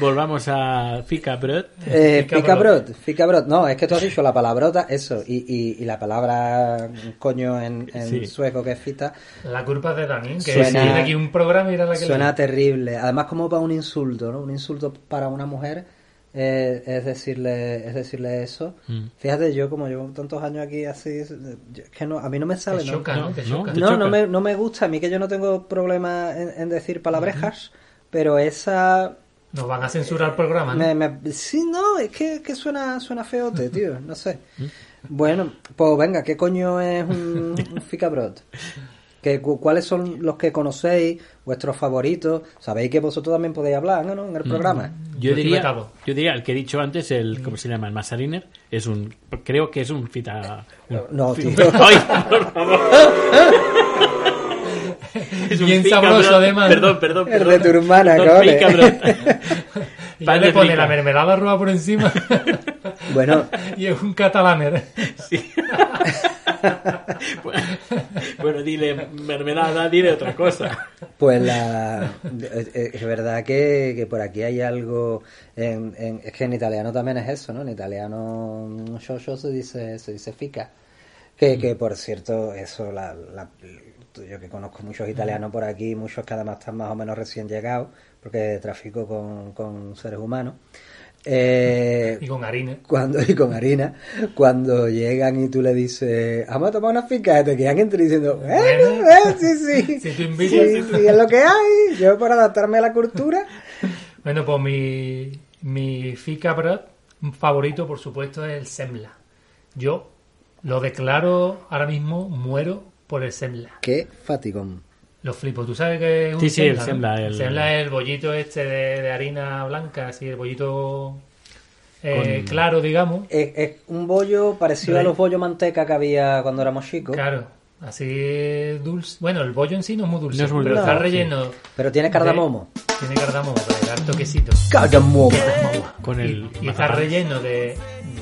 Volvamos a Fika Brot. Eh, Fica fica brot. brot, fica brot. No, es que tú has dicho la palabrota, eso, y, y, y la palabra coño en, en Sí. sueco que es fita, La culpa es de Dani, que Suena- tiene aquí un programa y era la que suena le- terrible. Además como para un insulto, ¿no? Un insulto para una mujer eh, es decirle es decirle eso. Mm. Fíjate, yo como llevo tantos años aquí así, es yo- es que no, a mí no me sale, Te ¿no? choca, ¿no? Te No, choca. ¿Te No, choca? no me, no me gusta. A mí que yo no tengo problema en, en decir palabrejas, pero esa... Nos van a censurar el programa, ¿no? Me, me- sí, no, es que, que suena, suena feote, tío, no sé. Bueno, pues venga, ¿qué coño es un, un ficabrot? ¿Qué, cu- ¿Cuáles son los que conocéis, vuestros favoritos? Sabéis que vosotros también podéis hablar, ¿no? En el programa. Yo Yo diría, yo diría el que he dicho antes, el ¿cómo se llama? El Masariner, es un creo que es un fita un- No, tío. Ay, por favor. Es un Bien sabroso, Brot. además. Perdón, perdón, El perdón. de tu hermana, Perdón, cole. Fika Brot. Y ya le pone la mermelada roja por encima Bueno, y es un catalaner. Sí. bueno, dile mermelada, dile otra cosa. Pues la, es, es verdad que, que por aquí hay algo en, en- es que en italiano también es eso, ¿no? En italiano yo, yo se dice se dice fica. Que, que por cierto, eso la, la- yo que conozco muchos italianos por aquí, muchos que además están más o menos recién llegados, porque trafico con, con seres humanos. Eh, Y con harina. cuando y con harina, cuando llegan y tú le dices, vamos a tomar una finca, te quedan entre diciendo, eh, eh, sí, sí, Si tú sí, invitas, si tú- sí, es lo que hay, yo por adaptarme a la cultura, Bueno, pues mi, mi fika bread favorito, por supuesto, es el semla. Yo lo declaro ahora mismo, muero por el semla. qué fatigón. Lo flipo. ¿Tú sabes que es un Sí, sí, el ¿no? semla, el- semla es el bollito este de, de harina blanca, así, el bollito eh, Con- claro, digamos. Es, es un bollo parecido a los bollos manteca que había cuando éramos chicos, Claro, así dulce. Bueno, el bollo en sí no es muy dulce, No es muy pero dulce, está sí. relleno. pero tiene cardamomo. de- tiene cardamomo para dar toquecito. Cardamomo. Con el y, y está relleno de,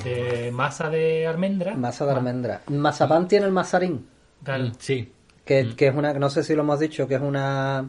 de masa de almendra. Masa de almendra. Mazapán tiene el mazarín, Claro. Mm, Sí. Que, que es una, no sé si lo hemos dicho, que es una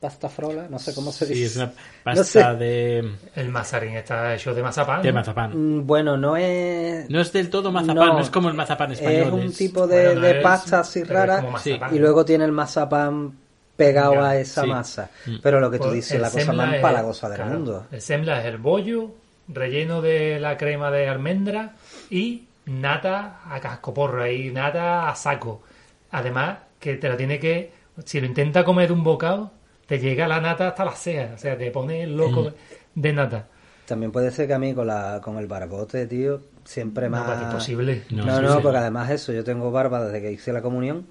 pasta frola, no sé cómo se dice. Sí, es una No pasta sé. de, El mazarín está hecho de mazapán. de mazapán. Mm, Bueno, no es... No es del todo mazapán, No, no, es como el mazapán español. Es un es- tipo de, Bueno, no de es- pasta así pero rara como mazapán. y luego tiene el mazapán pegado Ya, a esa sí. masa. Mm. Pero lo que tú Pues dices, la cosa más empalagosa del claro, mundo. El semla es el bollo relleno de la crema de almendra y nata a cascoporro y nata a saco. Además, que te lo tiene que. Si lo intenta comer de un bocado, te llega la nata hasta las cejas. O sea, te pone loco de, de nata. También puede ser que a mí con, la, con el barbote, tío, siempre No, más... es imposible. No, No, no, porque además eso, yo tengo barba desde que hice la comunión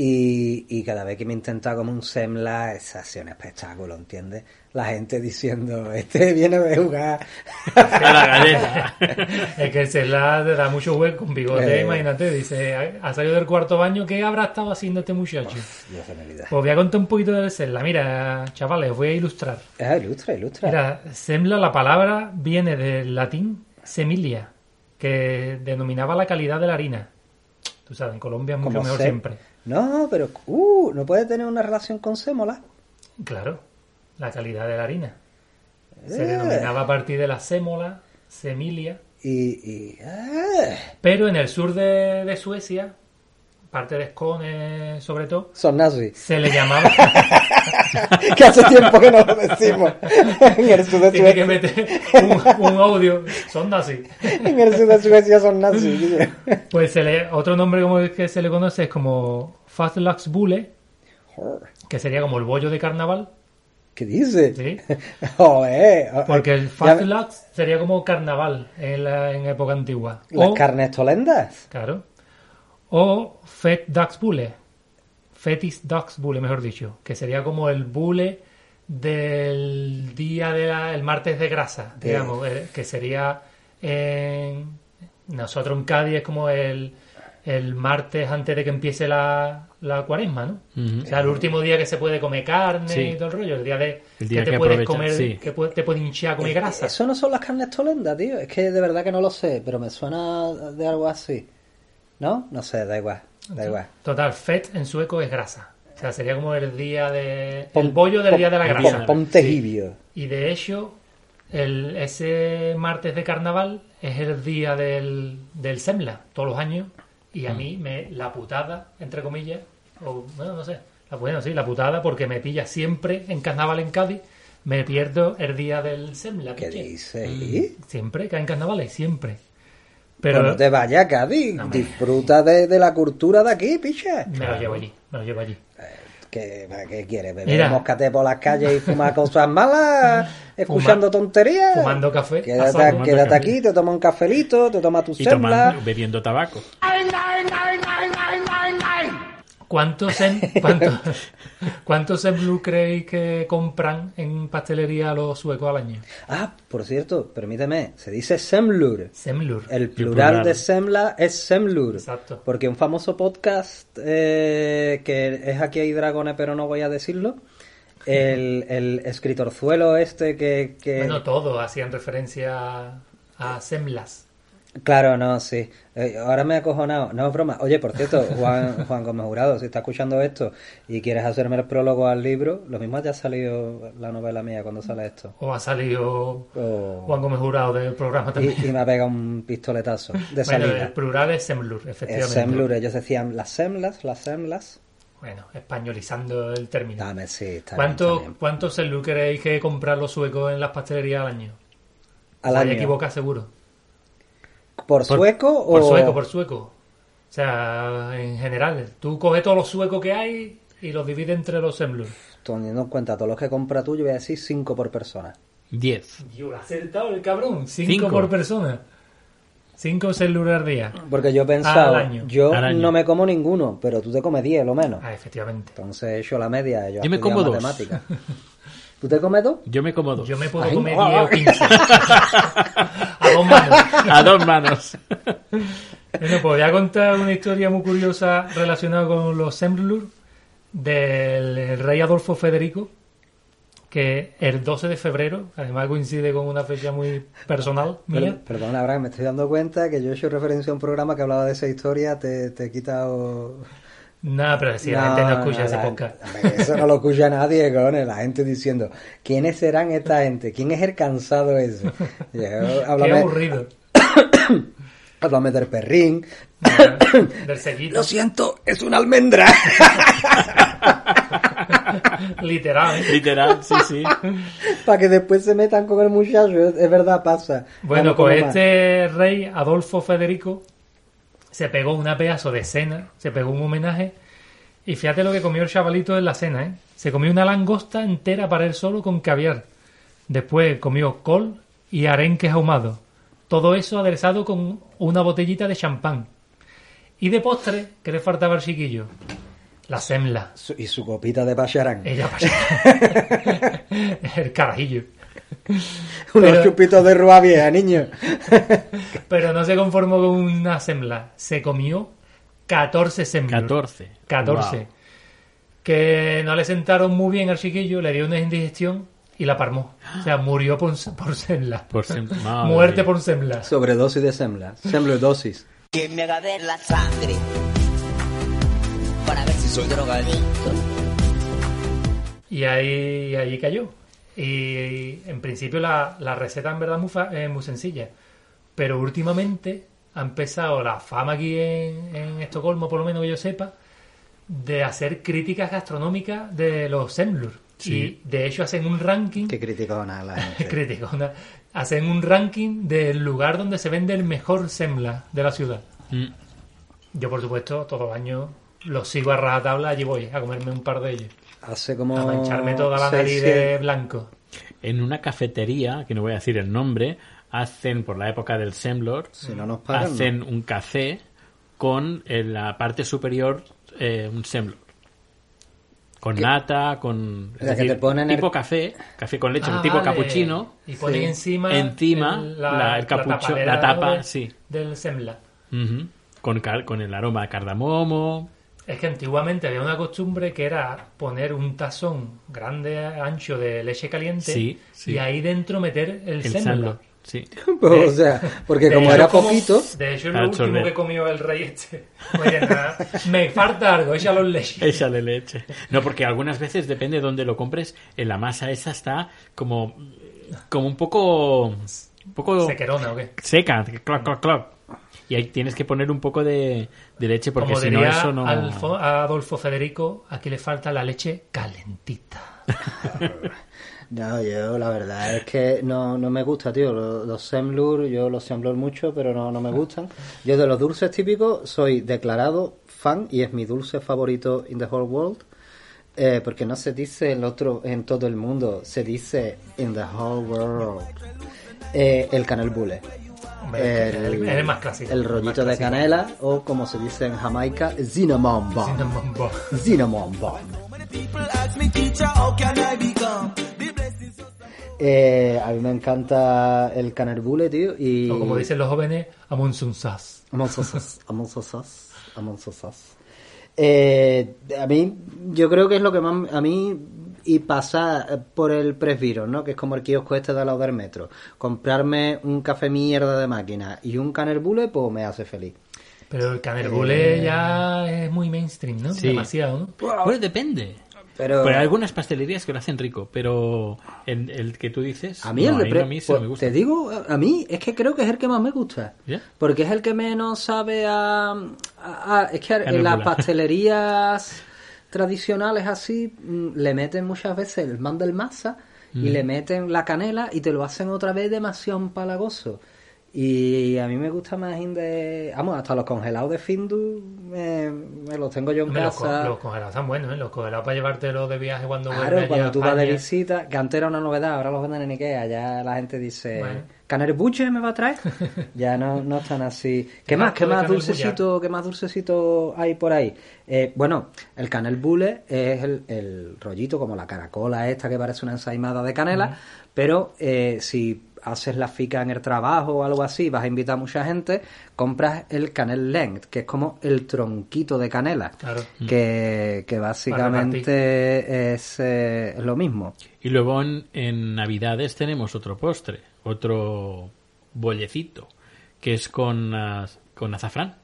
y, y cada vez que me intenta como un semla es así un espectáculo, ¿entiendes? La gente diciendo, este viene de jugar. A la galleta. Es que el semla te da mucho hueco con bigote, Eh. imagínate. Dice, ha salido del cuarto baño, ¿qué habrá estado haciendo este muchacho? Dios vida. Pues voy a contar un poquito del semla. Mira, chavales, os voy a ilustrar. Ah, ilustra, ilustra. Mira, semla, la palabra viene del latín semilia, que denominaba la calidad de la harina. Tú sabes, en Colombia es mucho Como mejor se- siempre. No, pero, uh, no puede tener una relación con sémola. Claro, la calidad de la harina. Se Eh. denominaba a partir de la sémola, semilia. Y, y ah, Pero en el sur de, de Suecia, parte de Skåne sobre todo, son nazis. se le llamaba... que hace tiempo que no lo decimos. en el sur de Tiene que meter un, un audio. Son así. en el sur de Suecia son nazis. Pues se le, otro nombre como el que se le conoce es como Fastlaxbule, que sería como el bollo de carnaval, ¿Qué dice? ¿sí? Joder. Porque el Fastlax sería como carnaval en, la, en época antigua. Las O, carnes tolendas. claro. O Fetdagsbule, Fetis Dagsbule, mejor dicho, que sería como el bule del día del martes de grasa, De- digamos, eh, que sería en nosotros en Cádiz es como el, el martes antes de que empiece la, la cuaresma, ¿no? Ujú. O sea, el último día que se puede comer carne Sí. y todo el rollo, el día de El día que te que puedes aprovecha, comer, sí. que te puede hinchar a comer grasa. Eso no son las carnes tolendas, tío. Es que de verdad que no lo sé, pero me suena de algo así. ¿No? No sé, da igual. Da igual. Total, fet en sueco es grasa. O sea, sería como el día de... Pon- el bollo del pon- día de la grasa. Ponte. Y de hecho, el, ese martes de carnaval es el día del, del Semla, todos los años. Y Mm. a mí me la putada, entre comillas, o bueno, no sé, la, bueno, sí, la putada porque me pilla siempre en carnaval en Cádiz, me pierdo el día del Semla. ¿Qué dices? Siempre, cae en carnavales, siempre. Pero no te vayas, Cádiz. No, hombre. Disfruta de, de la cultura de aquí, picha. me lo llevo allí, me lo llevo allí. ¿Qué, ¿Para qué quieres? ¿Beber Mira. moscate por las calles y fumar cosas malas? ¿Escuchando Fuma- tonterías? fumando café, Quédate, café. aquí, te toma un cafelito, te toma tu Y tomando, bebiendo tabaco. ¿Cuántos sem, cuántos, cuántos semblú creéis que compran en pastelería los suecos al año? Ah, por cierto, permíteme, se dice semlur. Semlur. El plural, plural. de semla es semlur. Exacto. Porque un famoso podcast eh, que es aquí hay dragones, pero no voy a decirlo. El, el escritorzuelo este que, que- Bueno, todos hacían referencia a, a semlas. Claro, no, sí. Eh, ahora me he acojonado. No es broma. Oye, por cierto, Juan, Juan Gómez Jurado, si estás escuchando esto y quieres hacerme el prólogo al libro, lo mismo ya ha salido la novela mía cuando sale esto. O ha salido. Juan Gómez Jurado del programa también. Y, y me ha pegado un pistoletazo de bueno, salida. el plural es semlur, efectivamente. semlur, ellos decían las semlas, las semlas. Bueno, españolizando el término. Dame, sí, está bien, ¿Cuánto, está bien. ¿Cuántos Selur creéis que comprar los suecos en las pastelerías al año? Al Os año. equivoca seguro. ¿Por sueco Por o...? sueco, por sueco. O sea, en general, tú coges todos los suecos que hay y los divides entre los Semlur. Teniendo en cuenta todos los que compra tú, yo voy a decir 5 por persona. 10. Dios, lo ha acertado el cabrón. Cinco, Cinco. por persona. Cinco Semlur al día. Porque yo he pensado, Al año. yo Al año. no me como ninguno, pero tú te comes 10 lo menos. Ah, efectivamente. Entonces he hecho la media. Yo, he Yo me como dos. ¿Tú te comes dos? Yo me como dos. Yo me puedo Ay, comer no. 10 o 15. A dos manos. A dos manos. Bueno, pues voy a contar una historia muy curiosa relacionada con los Semlur del rey Adolfo Federico, que el 12 de febrero, además coincide con una fecha muy personal mía. Per- Perdona, Abraham, me estoy dando cuenta que yo he hecho referencia a un programa que hablaba de esa historia, te, te he quitado... Nada, pero si la gente no escucha ese la- podcast. Eso no lo escucha nadie, cojones. La gente diciendo, ¿quiénes serán esta gente? ¿Quién es el cansado ese? Qué aburrido. háblame del perrín. Del. Lo siento, es una almendra. Literal. ¿eh? Literal, sí, sí. Para que después se metan con el muchacho. Es verdad, pasa. Bueno, Vamos con este rey, Adolfo Federico, se pegó una pedazo de cena, se pegó un homenaje, y fíjate lo que comió el chavalito en la cena, ¿eh? Se comió una langosta entera para él solo con caviar. Después comió col y arenques ahumados. Todo eso aderezado con una botellita de champán. Y de postre, ¿qué le faltaba al chiquillo? La semla. Y su copita de pacharán. Ella El carajillo. Unos pero- chupitos de rúa vieja, niño. Pero no se conformó con una semla. Se comió 14 semlas. 14. 14. Wow. Que no le sentaron muy bien al chiquillo, le dio una indigestión y la parmó. O sea, murió por, por semla. Por sem- madre Muerte por semla. Sobredosis de semla. Semlodosis. que me haga ver la sangre para ver si soy drogadicto. Y ahí, ahí cayó. Y en principio la, la receta en verdad es muy, sencilla. Pero últimamente ha empezado la fama aquí en, en Estocolmo, por lo menos que yo sepa, de hacer críticas gastronómicas de los Semlur. Sí. Y de hecho hacen un ranking Qué criticona la gente. criticona, hacen un ranking del lugar donde se vende el mejor semla de la ciudad. Mm. Yo, por supuesto, todos los años los sigo a rajatabla, allí voy a comerme un par de ellos. Hace como... A mancharme toda la nariz de blanco. En una cafetería, que no voy a decir el nombre, hacen, por la época del Semlor, Si no nos pagan, hacen un café con en la parte superior eh, un Semlor. Con nata, con... O sea, que te ponen el- tipo café, café con leche, Ah, tipo vale. cappuccino. Y ponen Sí. encima, Encima, la- el capucho- tapadera la tapa, de- sí. del semla. Ujú. con, con el aroma de cardamomo. Es que antiguamente había una costumbre que era poner un tazón grande, ancho de leche caliente Sí, sí. y ahí dentro meter el, El. Semlor. Sí. o sea, porque De como hecho, era como- poquito, De hecho, lo último que comió el rey este. Oye, nada, me falta algo, échalo en leche. Échale leche. No, porque algunas veces, depende de dónde lo compres, en la masa esa está como, como un poco, un poco Sequerona o qué. seca, clac, clac, clac. Y ahí tienes que poner un poco de, de leche porque Como si no eso no... Alfo- a Adolfo Federico, aquí le falta la leche calentita. No, yo la verdad es que no, no me gusta, tío. Los, los semlur, yo los semlur mucho, pero no, no me gustan. Yo de los dulces típicos soy declarado fan y es mi dulce favorito in the whole world. Eh, porque no se dice el otro en todo el mundo, se dice in the whole world. Eh, el canel bule. Hombre, el más clásico, El más rollito de canela o como se dice en Jamaica, cinnamon bun. Cinnamon bun. Eh, a mí me encanta el canerbule, tío, y... O como dicen los jóvenes, amonsunsas. Amonsosas, amonsosas, amonsosas. Eh, a mí, yo creo que es lo que más... A mí, y pasar por el presbiro, ¿no? Que es como el kiosco este de al lado del metro. Comprarme un café mierda de máquina y un canerbule, pues me hace feliz. Pero el canerbule Eh. ya es muy mainstream, ¿no? Sí. Demasiado, ¿no? Bueno, depende. Pero... Pero hay algunas pastelerías que lo hacen rico, pero el, el que tú dices... A mí no, el de a pre- a mí pues, me gusta. Te digo, a mí es que creo que es el que más me gusta. ¿Ya? Porque es el que menos sabe a... a- a- es que en las pastelerías tradicionales así mm, le meten muchas veces el mandel masa y Mm. le meten la canela y te lo hacen otra vez demasiado empalagoso. Y a mí me gusta más de... Vamos, hasta los congelados de Findu me, me los tengo yo en Hombre, los, casa. los congelados están buenos, ¿eh? Los congelados para llevártelo de viaje cuando Claro, vuelves cuando tú vas de visita, que antes era una novedad, ahora los venden en Ikea, ya la gente dice, Bueno. ¿Caner buche me va a traer? ya no, no están así. ¿Qué más? ¿Qué más dulcecito, qué más dulcecito hay por ahí? Eh, bueno, el canel bule es el, el rollito como la caracola esta que parece una ensaimada de canela, pero eh, si haces la fica en el trabajo o algo así, vas a invitar a mucha gente, compras el canel length, que es como el tronquito de canela, Claro. que, que básicamente es, eh, es lo mismo. Y luego en, en Navidades tenemos otro postre, otro bollecito, que es con, az- con azafrán.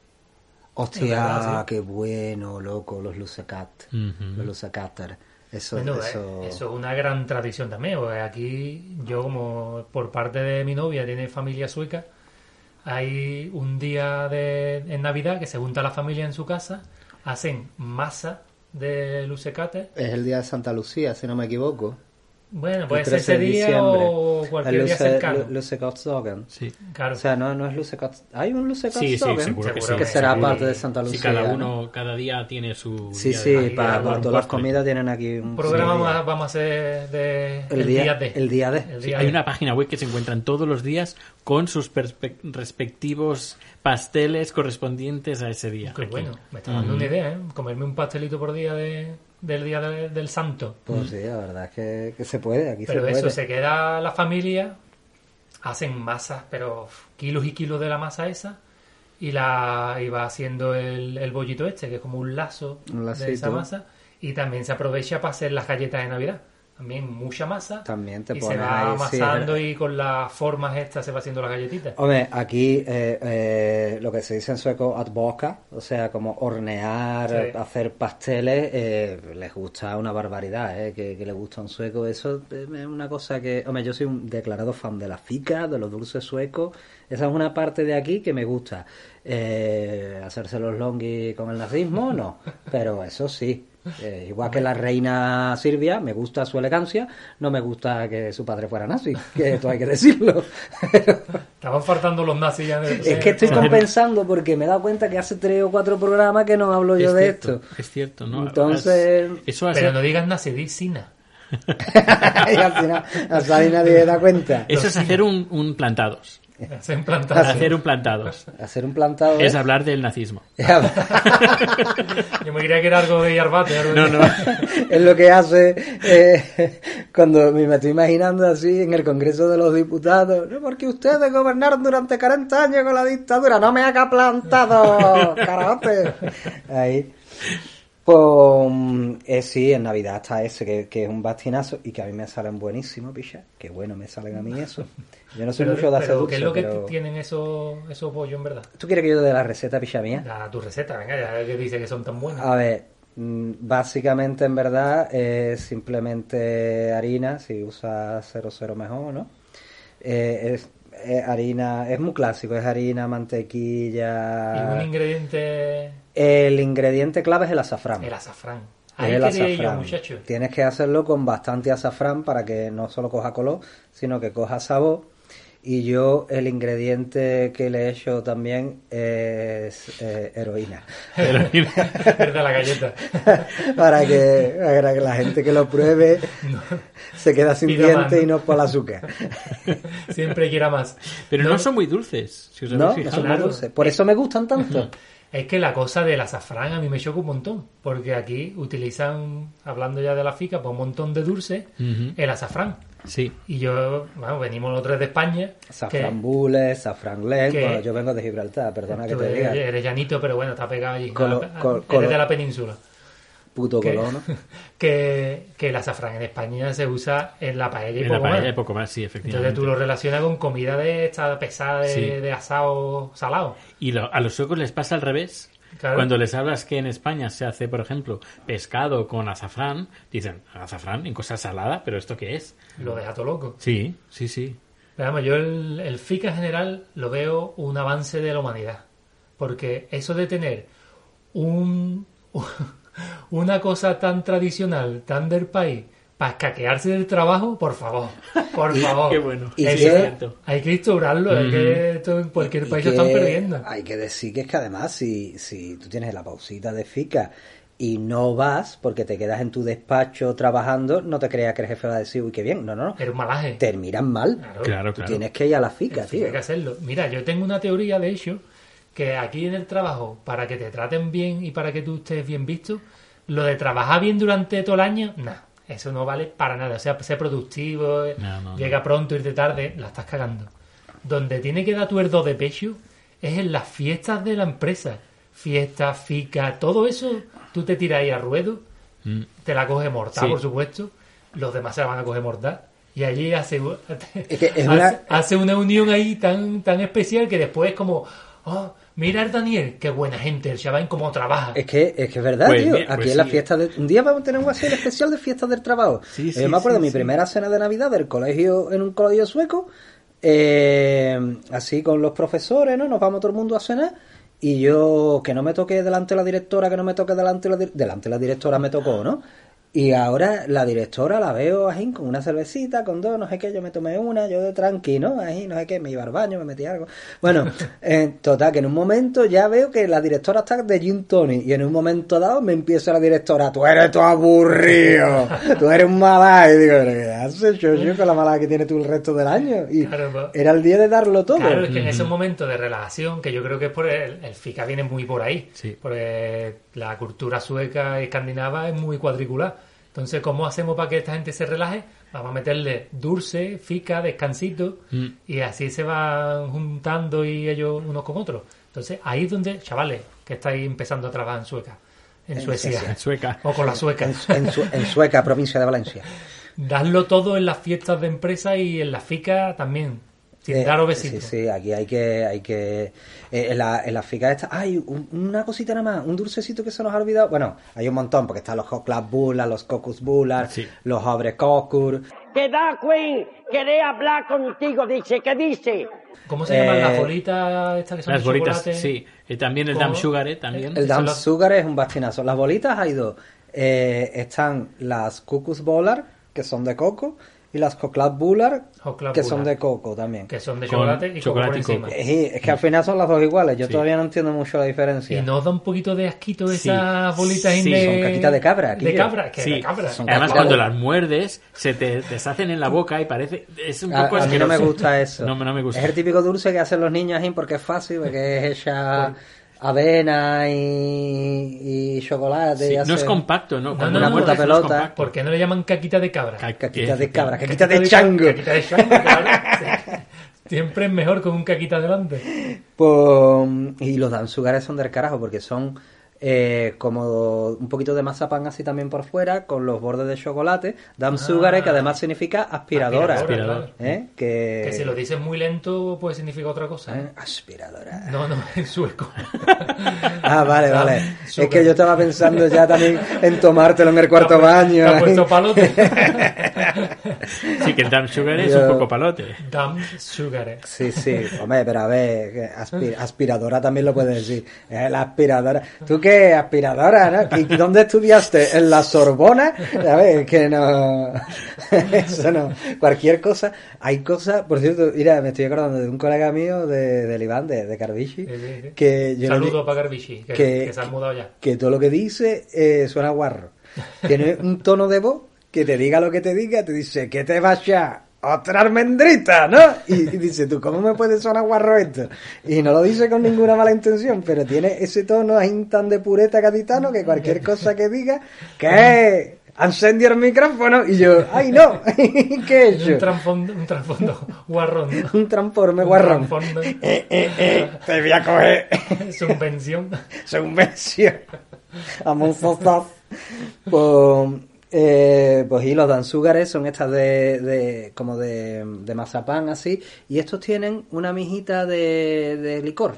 Hostia, qué bueno, loco, los lucecat, Ujú. los lucecater. Eso, Bueno, eh, eso... eso es una gran tradición también, porque aquí yo como por parte de mi novia tiene familia sueca, hay un día de, en Navidad que se junta la familia en su casa, hacen masa de lucecate, Es el día de Santa Lucía, si no me equivoco. Bueno, puede El ser 13 ese día o cualquier El día luce- cercano. lu- Lucecatsdagen. Sí. Claro. O sea, no, no es Lucecat... ¿Hay un Sí, sí, Lucecatsdagen? seguro que sí. Que será seguro. parte de Santa Lucía. cada ¿no? uno, cada día tiene su. Sí, día sí, para, para todas las postre. comidas tienen aquí un... programa día. vamos a, hacer de El día- de. el día de. El Sí, día hay de. una página web que se encuentran todos los días con sus perspe- respectivos pasteles correspondientes a ese día. Qué Aquí. bueno, me está dando una idea, ¿eh? Comerme un pastelito por día de, del día de- del santo. Pues sí, la verdad es que, que se puede, aquí Pero se eso, puede. se queda la familia, hacen masas, pero kilos y kilos de la masa esa, y la y va haciendo el, el bollito este, que es como un lazo Un de esa masa, y también se aprovecha para hacer las galletas de Navidad. También mucha masa, También te y se va ahí, amasando y con las formas estas se va haciendo las galletitas. Hombre, aquí eh, eh, lo que se dice en sueco ad boca, o sea, como hornear, Sí. hacer pasteles, eh, les gusta una barbaridad, eh, que, que les gusta un sueco. Eso es una cosa que, hombre, yo soy un declarado fan de la fica, de los dulces suecos. Esa es una parte de aquí que me gusta. Eh, hacerse los longi con el nazismo, no, pero eso sí. Eh, igual que la reina Silvia, me gusta su elegancia, no me gusta que su padre fuera nazi, que esto hay que decirlo. Estaban faltando los nazis ya el- Es que estoy compensando porque me he dado cuenta que hace tres o cuatro programas que no hablo yo Es de cierto, esto. Es cierto, ¿no? Entonces- Eso hace, Pero no digas nazi, di sina. y al final, hasta ahí nadie se da cuenta. eso es hacer un, un plantados. Hacen plantadas. Hacer un plantados. Hacer un plantado. ¿eh? Es hablar del nazismo. Yo me creía que era algo de Yarbate. algo de- No, no. es lo que hace eh, cuando me estoy imaginando así en el Congreso de los Diputados. No, porque ustedes gobernaron durante 40 años con la dictadura. No me haga plantado, carajote. Ahí. Pues eh, sí, en Navidad está ese, que, que es un bastinazo y que a mí me salen buenísimos, picha. Que bueno me salen a mí eso. Yo no soy Pero, mucho de hacer ¿qué es lo que pero- tienen esos, esos pollos en verdad? ¿Tú quieres que yo dé la receta, picha mía? Da tu receta, venga, ya que dice que son tan buenas. A ver, mm, básicamente en verdad es simplemente harina, si usas 00 mejor, ¿no? Eh, es, es harina, es muy clásico, es harina, Y un mantequilla. ingrediente, El ingrediente clave es el azafrán. el azafrán. Ahí el yo, azafrán. muchacho. Tienes que hacerlo con bastante azafrán para que no solo coja color, sino que coja sabor. Y yo el ingrediente que le he hecho también es eh, heroína. Verdad, la galleta. para, que, para que la gente que lo pruebe se queda sin Pida más, ¿no? y no por el azúcar. Siempre quiera más. Pero no, son muy dulces. Si os habéis No, no son muy dulces. Por eso me gustan tanto. Es que la cosa del azafrán a mí me choca un montón, porque aquí utilizan, hablando ya de la fica, pues un montón de dulce, el azafrán. Sí. Y yo, bueno, venimos los tres de España. Safran Bules, Safran Len. que- Bueno, yo vengo de Gibraltar, perdona que te diga. eres llanito, pero bueno, está pegado allí. Colo- Ah, col- eres colo- de la península. Puto que, colono. que, que el azafrán en España se usa en la paella y En la poco paella más. poco más, sí, efectivamente. Entonces tú lo relacionas con comida de esta pesada de, Sí. de asado salado. Y lo- a los suecos les pasa al revés. Claro. Cuando les hablas que en España se hace, por ejemplo, pescado con azafrán, dicen, azafrán en cosa salada, pero ¿esto qué es? Lo deja todo loco. Sí, sí, sí. Pero vamos, yo el, el FICA en general lo veo un avance de la humanidad. Porque eso de tener un, una cosa tan tradicional, tan del país, para escaquearse del trabajo, por favor, por favor. Qué bueno. Y Eso que- es cierto. Hay que instaurarlo, es que esto en cualquier país lo están perdiendo. Hay que decir que es que además si, si tú tienes la pausita de FICA y no vas porque te quedas en tu despacho trabajando, no te creas que el jefe va a decir, uy, qué bien. No, no, no. Era un malaje. Te miran mal. Claro. Claro, Tú claro. tienes que ir a la FICA, Sí, tío. hay que hacerlo. Mira, yo tengo una teoría, de hecho, que aquí en el trabajo, para que te traten bien y para que tú estés bien visto, lo de trabajar bien durante todo el año, no, eso no vale para nada. O sea, ser productivo, eh, No, no, llega pronto, irte tarde, la estás cagando. Donde tiene que dar tu herdo de pecho es en las fiestas de la empresa. Fiestas, fica, todo eso, tú te tiras ahí a ruedo, Mm. te la coge mortal, Sí. por supuesto, los demás se la van a coger mortal. Y allí hace, Es que es hace, una- hace una unión ahí tan, tan especial que después es como, oh, mira el Daniel, qué buena gente, el chaval cómo trabaja. Es que, es que es verdad, Pues tío. bien, Aquí pues en la sí. fiesta de... Un día vamos a tener un así especial de fiestas del trabajo. Sí, Eh, sí, Yo me acuerdo sí, mi sí. primera cena de Navidad del colegio, en un colegio sueco, eh, así con los profesores, ¿no? Nos vamos todo el mundo a cenar. Y yo, que no me toque delante de la directora, que no me toque delante de la, di- delante de la directora me tocó, ¿no? Y ahora la directora la veo ahí con una cervecita, con dos, no sé qué, yo me tomé una, yo de tranqui, ¿no? Ahí, no sé qué, me iba al baño, me metí algo. Bueno, eh, total, que en un momento ya veo que la directora está de Gin Tony y en un momento dado me empieza la directora, tú eres todo aburrido, tú eres un malá. Y digo, ¿pero qué haces, yo con la mala que tienes tú el resto del año? Y Claro, pues. era el día de darlo todo. Claro, es que en esos momentos de relajación, que yo creo que es por el, el FICA viene muy por ahí, Sí. porque la cultura sueca y escandinava es muy cuadricular. Entonces, ¿cómo hacemos para que esta gente se relaje? Vamos a meterle dulce, FICA, descansito, Mm. y así se van juntando y ellos unos con otros. Entonces, ahí es donde, chavales, que estáis empezando a trabajar en Sueca, en Suecia, En Sueca. o con la Sueca, En, Su- en Sueca, provincia de Valencia. dadlo todo en las fiestas de empresa y en la FICA también, sin Eh. Sí, sí, aquí hay que, hay que, eh, en la, en la fica esta, hay un- una cosita nada más, un dulcecito que se nos ha olvidado, bueno, hay un montón, porque están los hot club bullars, los cocus bullars, Sí. los abre cocur, Que da, Queen, querer hablar contigo, dice, ¿qué dice? ¿Cómo se llaman Eh, las bolitas estas que son Las de bolitas, chocolate? sí. Y también el ¿Cómo? Dam Sugar, ¿eh? También. el las- sugar es un bastinazo, las bolitas hay dos, Eh, están las cocus bollar, que son de coco, y las Hot Club que son de coco también. que son de Con chocolate y coco chocolate por y encima. coco. Eh, es que al final son las dos iguales, yo Sí. todavía no entiendo mucho la diferencia. Y nos da un poquito de asquito Sí. esas bolitas Sí, de... son caquitas de cabra, De cabra, que Sí, de cabra. son Además, caquitas cuando de- las muerdes, se te deshacen en la boca y parece. Es un A, poco a mí no me gusta eso. No, no me gusta. Es el típico dulce que hacen los niños ahí porque es fácil, porque es hecha avena y, y chocolate. Sí, y no es compacto, ¿no? No, Cuando no, la no, muerdes no, no es pelota. compacto. ¿Por qué no le llaman caquita de cabra? Ca- Caquita de cabra, Caquita caquita de chango. Caquita de chango, claro. Sí. Siempre es mejor con un caquita delante. Pues, y los dan sugares son del carajo porque son eh, como un poquito de mazapán así también por fuera con los bordes de chocolate. Dan sugares que además significa aspiradora. Aspiradora, Aspirador. ¿eh? Que, Que si lo dices muy lento puede significar otra cosa. ¿eh? Aspiradora. No, no, en sueco. Ah, vale, vale. Es que yo estaba pensando ya también en tomártelo en el cuarto baño. te ha puesto palote. Sí, que el Dam Sugar es Yo- un poco palote. Damn sugar. eh. Sí, sí, hombre, pero a ver, que aspi- aspiradora también lo puedes decir. La aspiradora. ¿Tú qué? Aspiradora, ¿no? ¿Y dónde estudiaste? ¿En la Sorbona? A ver, que no. Eso no. Cualquier cosa. Hay cosas, por cierto, mira, me estoy acordando de un colega mío de, Iván, de, de Sí, sí, sí. que yo no di- Saludos para Garbichi, que, que- que se han mudado ya. que todo lo que dice eh, suena guarro. Tiene un tono de voz que te diga lo que te diga, te dice, ¿qué te vas ya? Otra almendrita, ¿no? Y, y dice, ¿tú cómo me puede sonar guarro esto? Y no lo dice con ninguna mala intención, pero tiene ese tono ahí tan de pureta gaditano que cualquier cosa que diga, ¿qué? ¿Encendió el micrófono? Y yo, ¡ay no! ¿Qué he hecho? Un trasfondo, un trasfondo guarrón. Un transforme Un guarrón. trasfondo. Eh, eh, eh, te voy a coger. Subvención. Subvención. A. Pues, eh, pues y los danzúgares son estas de, de como de, de mazapán así y estos tienen una mijita de, de licor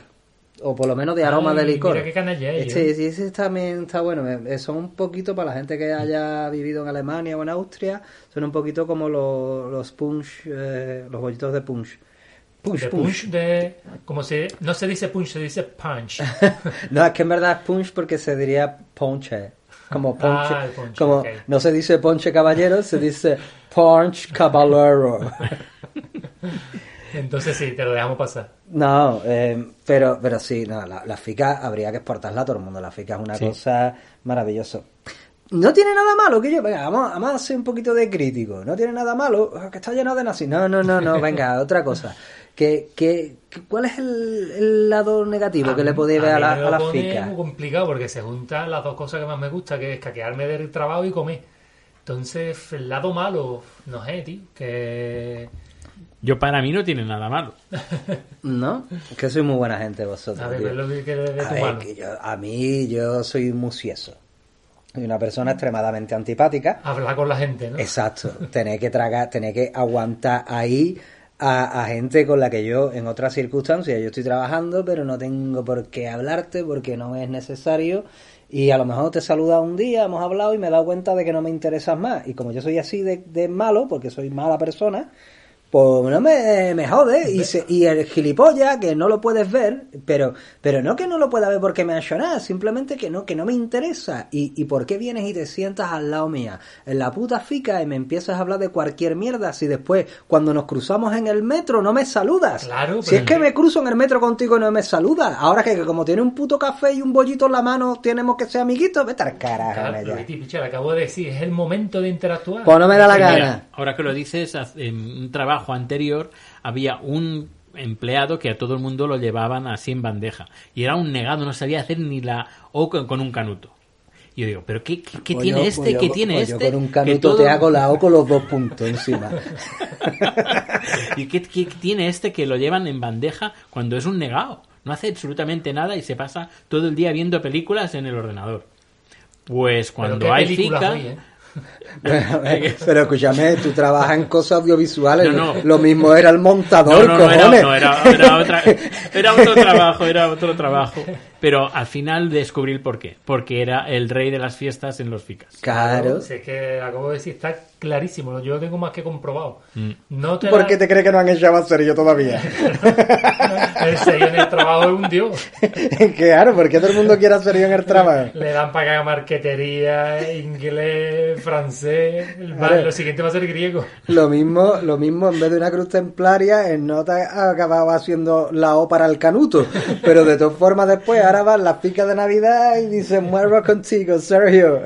o por lo menos de aroma Ay, de licor. mira qué canalla es, Este, ¿eh? también está bueno. eh, Son un poquito para la gente que haya vivido en Alemania o en Austria. Son un poquito como los, los punch, eh, los bollitos de punch. Punch, De punch. punch de. Como se, no se dice punch, se dice punch. no, es que en verdad es punch porque se diría ponche. Como ponche, Ah, ponche, como no se dice ponche caballero, se dice ponche caballero. Entonces sí, te lo dejamos pasar. No, eh, pero, pero sí, no, la, la fica habría que exportarla a todo el mundo. La fica es una Sí. cosa maravillosa. No tiene nada malo que yo, venga, vamos, vamos a ser un poquito de crítico. No tiene nada malo que está lleno de nazis. No, no, no, no, venga, otra cosa. ¿Qué, qué, qué- cuál es el, el lado negativo que le podéis ver a, la, a la pone fica? muy complicado porque se juntan las dos cosas que más me gusta, que es caquearme del trabajo y comer. Entonces, el lado malo, no sé, tío, que... Yo para mí no tiene nada malo. ¿No? Que soy muy buena gente vosotros. A ver, tío. ¿qué es lo que que de A tu ver, malo? que yo- a mí yo soy musieso. Soy una persona extremadamente antipática. Hablar con la gente, ¿no? Exacto. Tener que tragar, tener que aguantar ahí a, a gente con la que yo en otras circunstancias yo estoy trabajando, pero no tengo por qué hablarte porque no es necesario. Y a lo mejor te saluda un día, hemos hablado y me he dado cuenta de que no me interesas más. Y como yo soy así de, de malo, porque soy mala persona, pues no me, me jode. Y, se- y el gilipollas, que no lo puedes ver, pero pero no que no lo pueda ver porque me ha hecho nada, simplemente que no, que no me interesa. Y, ¿Y por qué vienes y te sientas al lado mía? En la puta fica y me empiezas a hablar de cualquier mierda si después, cuando nos cruzamos en el metro, no me saludas. Claro, Si es que me cruzo en el metro contigo y no me saludas. Ahora que, que como tiene un puto café y un bollito en la mano, tenemos que ser amiguitos, vete al carajo, Claro, le acabo de decir, es el momento de interactuar. Pues no me da la Sí, gana. mira, ahora que lo dices, en un trabajo anterior había un empleado que a todo el mundo lo llevaban así en bandeja. Y era un negado, no sabía hacer ni la O con, un canuto. Y yo digo, ¿pero qué, qué- qué Pues tiene yo- este? pues yo- ¿Qué tiene pues este? Yo con un Que canuto todo- te hago la O con los dos puntos encima. ¿Y qué, qué tiene este que lo llevan en bandeja cuando es un negado? No hace absolutamente nada y se pasa todo el día viendo películas en el ordenador. Pues cuando hay películas fica... Pero escúchame, tú trabajas en cosas audiovisuales. No, no. Lo mismo era el montador, no, no, era, cojones. no, era, era otra- era otro trabajo, era otro trabajo. Pero al final descubrí el porqué. Porque era el rey de las fiestas en los ficas. Claro. Si es que acabo de decir, está clarísimo. Yo lo tengo más que comprobado. Mm. No te ¿Por la- qué te crees que no han echado a serio todavía? El sello en el trabajo es un dios. claro, porque todo el mundo quiere hacer yo en el trabajo. Le dan para que haga marquetería, inglés, francés. Claro. Lo siguiente va a ser griego. Lo mismo, lo mismo en vez de una cruz templaria, en nota acababa haciendo la O para el canuto. Pero de todas formas después ahora van las picas de Navidad y dicen muero contigo, Sergio.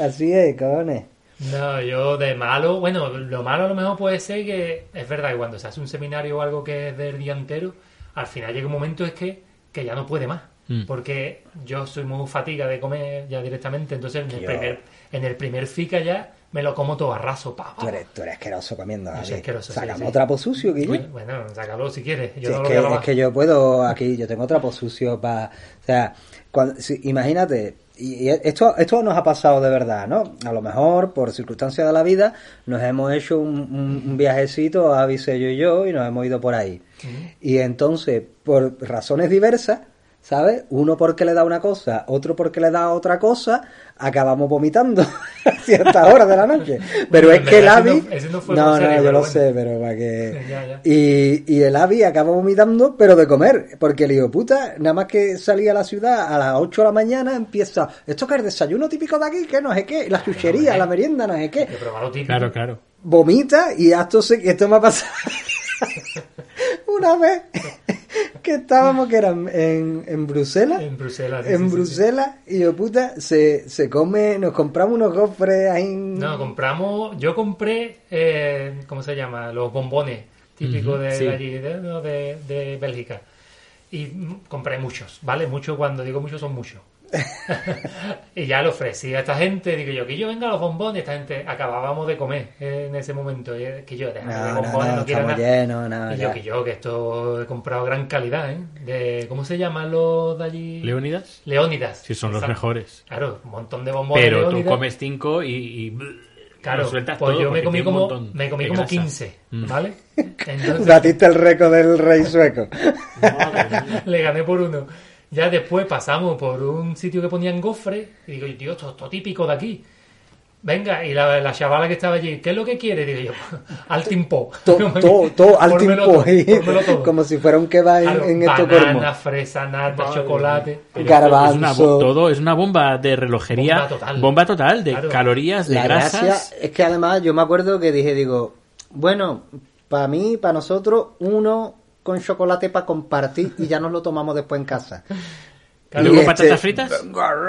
Así es, cojones. No, yo de malo, bueno, lo malo a lo mejor puede ser que es verdad que cuando se hace un seminario o algo que es del día entero, al final llega un momento es que, que ya no puede más. Mm. Porque yo soy muy fatiga de comer ya directamente, entonces en el, Yo- primer, en el primer fica ya me lo como todo a raso. Pa, pa, Tú eres, tú eres asqueroso comiendo. Yo soy asqueroso, sí, Sacamos sí. trapo sucio, Guille. Bueno, sácalo si quieres. Yo Sí, no es, lo que, es que yo puedo aquí, yo tengo trapo sucio para... O sea, cuando, si- imagínate, y esto, esto nos ha pasado de verdad, ¿no? A lo mejor, por circunstancias de la vida, nos hemos hecho un, un- un viajecito a Visello y yo y nos hemos ido por ahí. Y entonces, por razones diversas, ¿sabes? Uno porque le da una cosa, otro porque le da otra cosa, acabamos vomitando a ciertas horas de la noche. Pero Bueno, es que el Avi... no- no yo pero lo bueno. sé, pero para que... Ya, ya. Y, y el Avi acaba vomitando, pero de comer, porque el hijo puta, nada más que salía a la ciudad a las 8 de la mañana, empieza, esto que es el desayuno típico de aquí, que no sé qué, la chuchería, la merienda, no sé qué. Claro, claro. vomita y esto, se, esto me ha pasado una vez que estábamos, que era en, en Bruselas, En Bruselas. sí, en sí, sí, sí. Bruselas, y yo puta, se, se come, nos compramos unos gofres ahí. en- No, compramos. Yo compré, eh, ¿cómo se llama? Los bombones típicos de, sí. de allí, de, de, de Bélgica. Y compré muchos, ¿vale? Muchos, cuando digo muchos, son muchos. Y ya lo ofrecí a esta gente. Digo yo, que yo venga a los bombones. Esta gente acabábamos de comer eh, en ese momento. Que yo, déjame No, no, bombones, no, no, quiero estamos nada. llenos, no, y ya. yo, que yo, que esto he comprado gran calidad, ¿eh? De, ¿Cómo se llaman los de allí? ¿Leónidas? Leónidas. Sí, son los Exacto. mejores. Claro, un montón de bombones. Pero tú comes cinco y, y Claro, pues todo yo me comí como, montón me comí como grasa. 15, Mm. ¿vale? Entonces Batiste el récord del rey sueco. le gané por uno. Ya después pasamos por un sitio que ponían gofre y digo, tío, esto, esto típico de aquí. Venga, y la, la chavala que estaba allí, ¿qué es lo que quiere? Digo yo, al timpo. Todo, todo, todo al todo, todo. como si fuera un kebab en, en Estocolmo. banana, fresa, nata, chocolate. Garbanzo. Es una, todo es una bomba de relojería. Bomba total. bomba total, de Claro. calorías, de La grasas. gracia es que además yo me acuerdo que dije, digo, bueno, para mí, para nosotros, uno con chocolate para compartir y ya nos lo tomamos después en casa. ¿Y luego Y este- patatas fritas?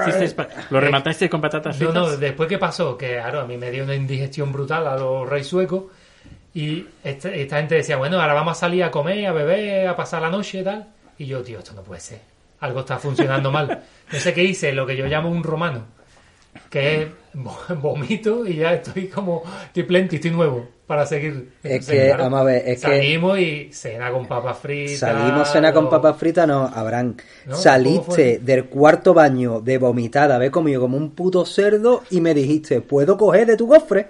¿Hicisteis pa- ¿Lo rematasteis con patatas No, fritas? no, después que pasó, que claro, a mí me dio una indigestión brutal a los reyes suecos y esta, esta gente decía, bueno, ahora vamos a salir a comer, a beber, a pasar la noche y tal. Y yo, tío, esto no puede ser. Algo está funcionando mal. No sé qué hice, lo que yo llamo un romano, que es vo- vomito y ya estoy como, estoy plenty, estoy nuevo para seguir. Es que, vamos a ver, es que- Salimos y cena con papas fritas. Salimos cena con o- papas fritas, no, Abraham. No, ¿cómo Saliste del cuarto baño de vomitada, haber comido como un puto cerdo y me dijiste, ¿puedo coger de tu cofre?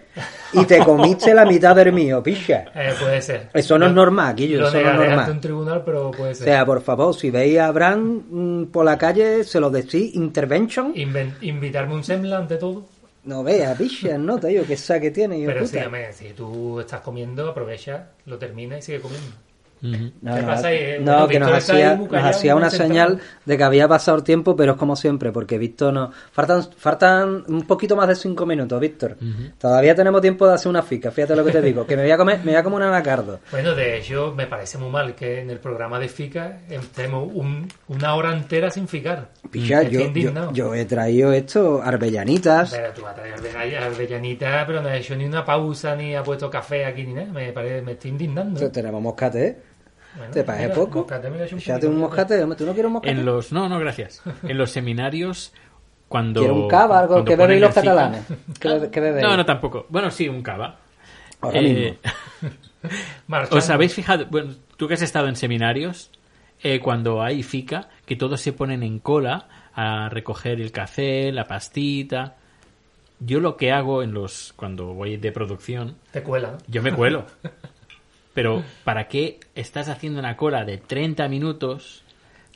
Y te comiste la mitad del mío, picha. Eh, puede ser. Eso no es Yo- normal, Guillo, Lo eso no es normal. un tribunal, pero puede O ser. sea, por favor, si veis a Abraham mm, por la calle, se lo decís, intervention. Inven- invitarme un sembla ante todo. No veas, picha, no te digo que saque tiene. Pero puta. sí, hombre, si tú estás comiendo, aprovecha, lo termina y sigue comiendo. No, ¿Qué pasa ahí? no, que nos hacía, nos hacía una señal de que había pasado el tiempo, pero es como siempre, porque Víctor no... Faltan, faltan un poquito más de cinco minutos, Víctor. Todavía tenemos tiempo de hacer una fica, fíjate lo que te digo, que me voy a comer, me voy a comer un anacardo. Bueno, de hecho, me parece muy mal que en el programa de FICA estemos un- una hora entera sin ficar. Picha, yo, yo, yo he traído esto, arbellanitas. Pero tú vas a traer avellanita, pero no ha hecho ni una pausa, ni ha puesto café aquí, ni nada. Me, parece, me estoy indignando. Tenemos moscate, ¿eh? Bueno, ¿Te parece mira, poco? moscate un un moscate, hombre, ¿tú no quieres un moscate? En los, no, no, gracias. En los seminarios, cuando. ¿Quieres un cava, algo que bebéis los catalanes? ¿Qué qué bebéis? No, no, tampoco. Bueno, sí, un cava. Ahora Eh, mismo. ¿Os habéis fijado? Bueno, tú que has estado en seminarios, eh, cuando hay FICA, que todos se ponen en cola a recoger el café, la pastita. Yo lo que hago en los cuando voy de producción, Te cuela, yo me cuelo. Pero ¿para qué estás haciendo una cola de 30 minutos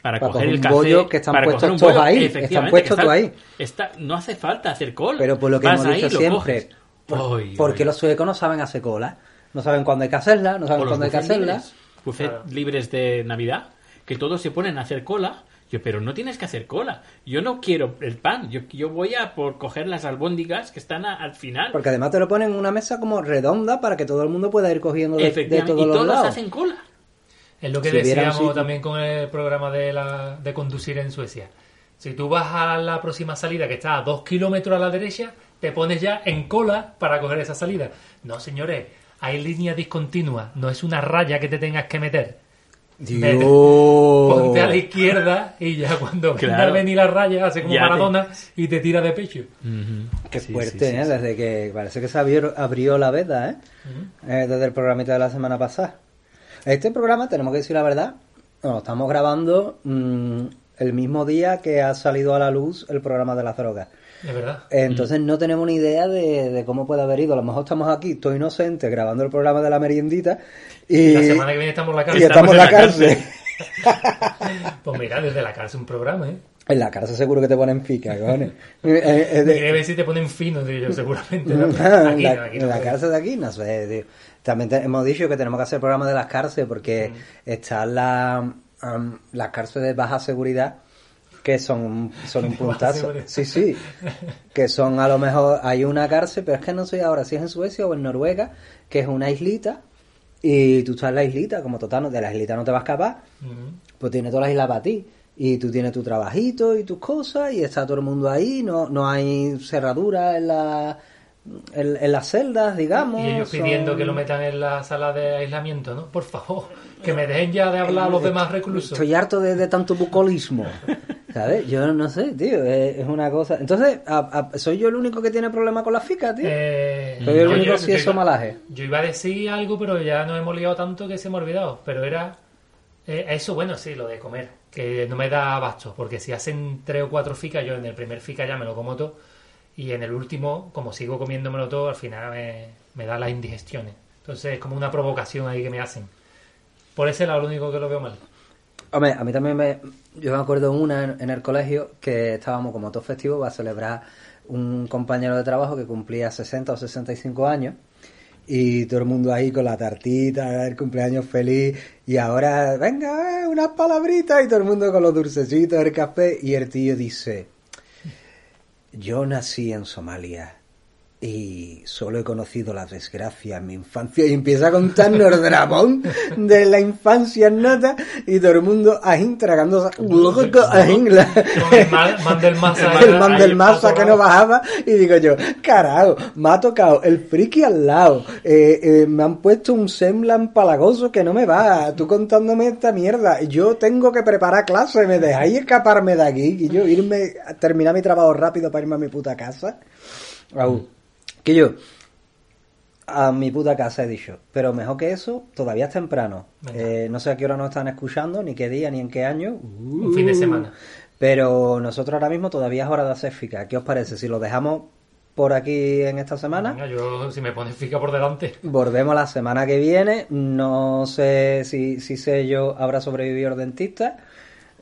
para, Para coger coger el un café? bollo que están para puestos coger un todos ahí, Efectivamente, están puestos todos ahí. está- no hace falta hacer cola. Pero por lo que Vas hemos ahí, dicho siempre, por- Ay, porque ay. los suecos no saben hacer cola, no saben cuándo hay que hacerla, no saben cuándo hay que hacerla. libres, buffet libres de Navidad, que todos se ponen a hacer cola. Yo, pero no tienes que hacer cola. Yo no quiero el pan. Yo, yo voy a por coger las albóndigas que están a- al final. Porque además te lo ponen en una mesa como redonda para que todo el mundo pueda ir cogiendo de, todos y los todos lados. hacen cola. Es lo que Si decíamos también con el programa de, la, de conducir en Suecia. Si tú vas a la próxima salida que está a dos kilómetros a la derecha, te pones ya en cola para coger esa salida. No, señores, hay línea discontinua, no es una raya que te tengas que meter. Dios. Ponte a la izquierda y ya cuando venga Claro. a venir la raya hace como Ya te- Maradona y te tira de pecho. Qué Sí, fuerte, sí, sí, ¿eh? sí. Desde que parece que se abrió, abrió la veda, ¿eh? Eh, Desde el programita de la semana pasada. Este programa, tenemos que decir la verdad, lo estamos grabando mm, el mismo día que ha salido a la luz el programa de las drogas. De verdad. Entonces no tenemos ni idea de, de cómo puede haber ido. A lo mejor estamos aquí, estoy inocente, grabando el programa de la meriendita y, La semana que viene estamos en la y cárcel. estamos en la cárcel. Pues mira, desde la cárcel un programa, ¿eh? En la cárcel seguro que te ponen fica, cojones. Eh, eh, de- Quiere ver si te ponen fino, yo, seguramente. ¿no? Aquí la, no, aquí en la cárcel de aquí, no sé. tío. También te- hemos dicho que tenemos que hacer programas de las cárceles porque están la, am, las cárceles de baja seguridad que son, son un puntazo. Sí, sí. Que son a lo mejor, hay una cárcel, pero es que no sé ahora si es en Suecia o en Noruega, que es una islita y tú estás en la islita, como total, no- de la islita no te vas a escapar, pues tiene toda la isla para ti. Y tú tienes tu trabajito y tus cosas y está todo el mundo ahí, no, no hay cerradura en, la, en, en las celdas, digamos. Y ellos pidiendo son- que lo metan en la sala de aislamiento, ¿no? Por favor, que me dejen ya de hablar a los demás reclusos. Estoy harto de, de tanto bucolismo. ¿Sabes? Yo no sé, tío, es, una cosa... Entonces, a- a- ¿soy yo el único que tiene problema con la fica, tío? Eh, Soy el único eso iba- malaje. Yo iba a decir algo, pero ya nos hemos liado tanto que se me ha olvidado. Pero era eh, eso, bueno, sí, lo de comer, que no me da abasto, porque si hacen tres o cuatro ficas, yo en el primer fica ya me lo como todo, y en el último, como sigo comiéndomelo todo, al final me, me da las indigestiones. Entonces es como una provocación ahí que me hacen. Por ese lado, lo único que lo veo mal. Hombre, a mí también me... Yo me acuerdo una en, el colegio que estábamos como todo festivo para celebrar un compañero de trabajo que cumplía 60 o 65 años y todo el mundo ahí con la tartita, el cumpleaños feliz y ahora, venga, eh, unas palabritas y todo el mundo con los dulcecitos, el café y el tío dice, yo nací en Somalia y solo he conocido la desgracia en mi infancia y empieza a contarnos el dramón de la infancia en nota y todo el mundo ahí tragándose ajín, la- el man- man del masa. el man del masa que no bajaba y digo yo, carajo, me ha tocado el friki al lado, eh, eh, me han puesto un semblan palagoso que no me va, tú contándome esta mierda, yo tengo que preparar clases, me dejáis escaparme de aquí y yo irme a terminar mi trabajo rápido para irme a mi puta casa. Au. Que yo a mi puta casa he dicho, pero mejor que eso, todavía es temprano. Eh, no sé a qué hora nos están escuchando, ni qué día, ni en qué año. Un fin de semana. Pero nosotros ahora mismo todavía es hora de hacer fica. ¿Qué os parece? Si lo dejamos por aquí en esta semana, Venga, yo, si me pones fica por delante. volvemos la semana que viene. No sé si, si sé yo habrá sobrevivido el dentista.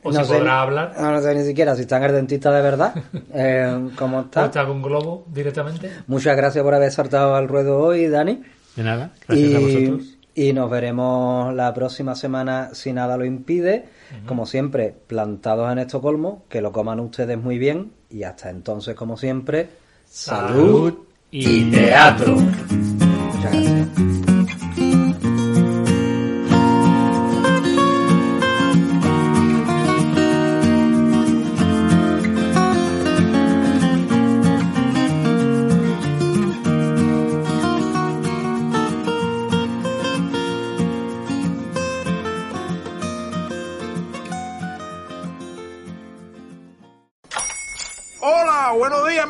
O no si sé, podrá hablar. No, no sé ni siquiera si está en el dentista de verdad. eh, ¿Cómo O está? está con globo directamente. Muchas gracias por haber saltado al ruedo hoy, Dani. De nada, gracias a vosotros. Y nos veremos la próxima semana si nada lo impide. Como siempre, plantados en Estocolmo, que lo coman ustedes muy bien. Y hasta entonces, como siempre, salud, y teatro. Muchas gracias.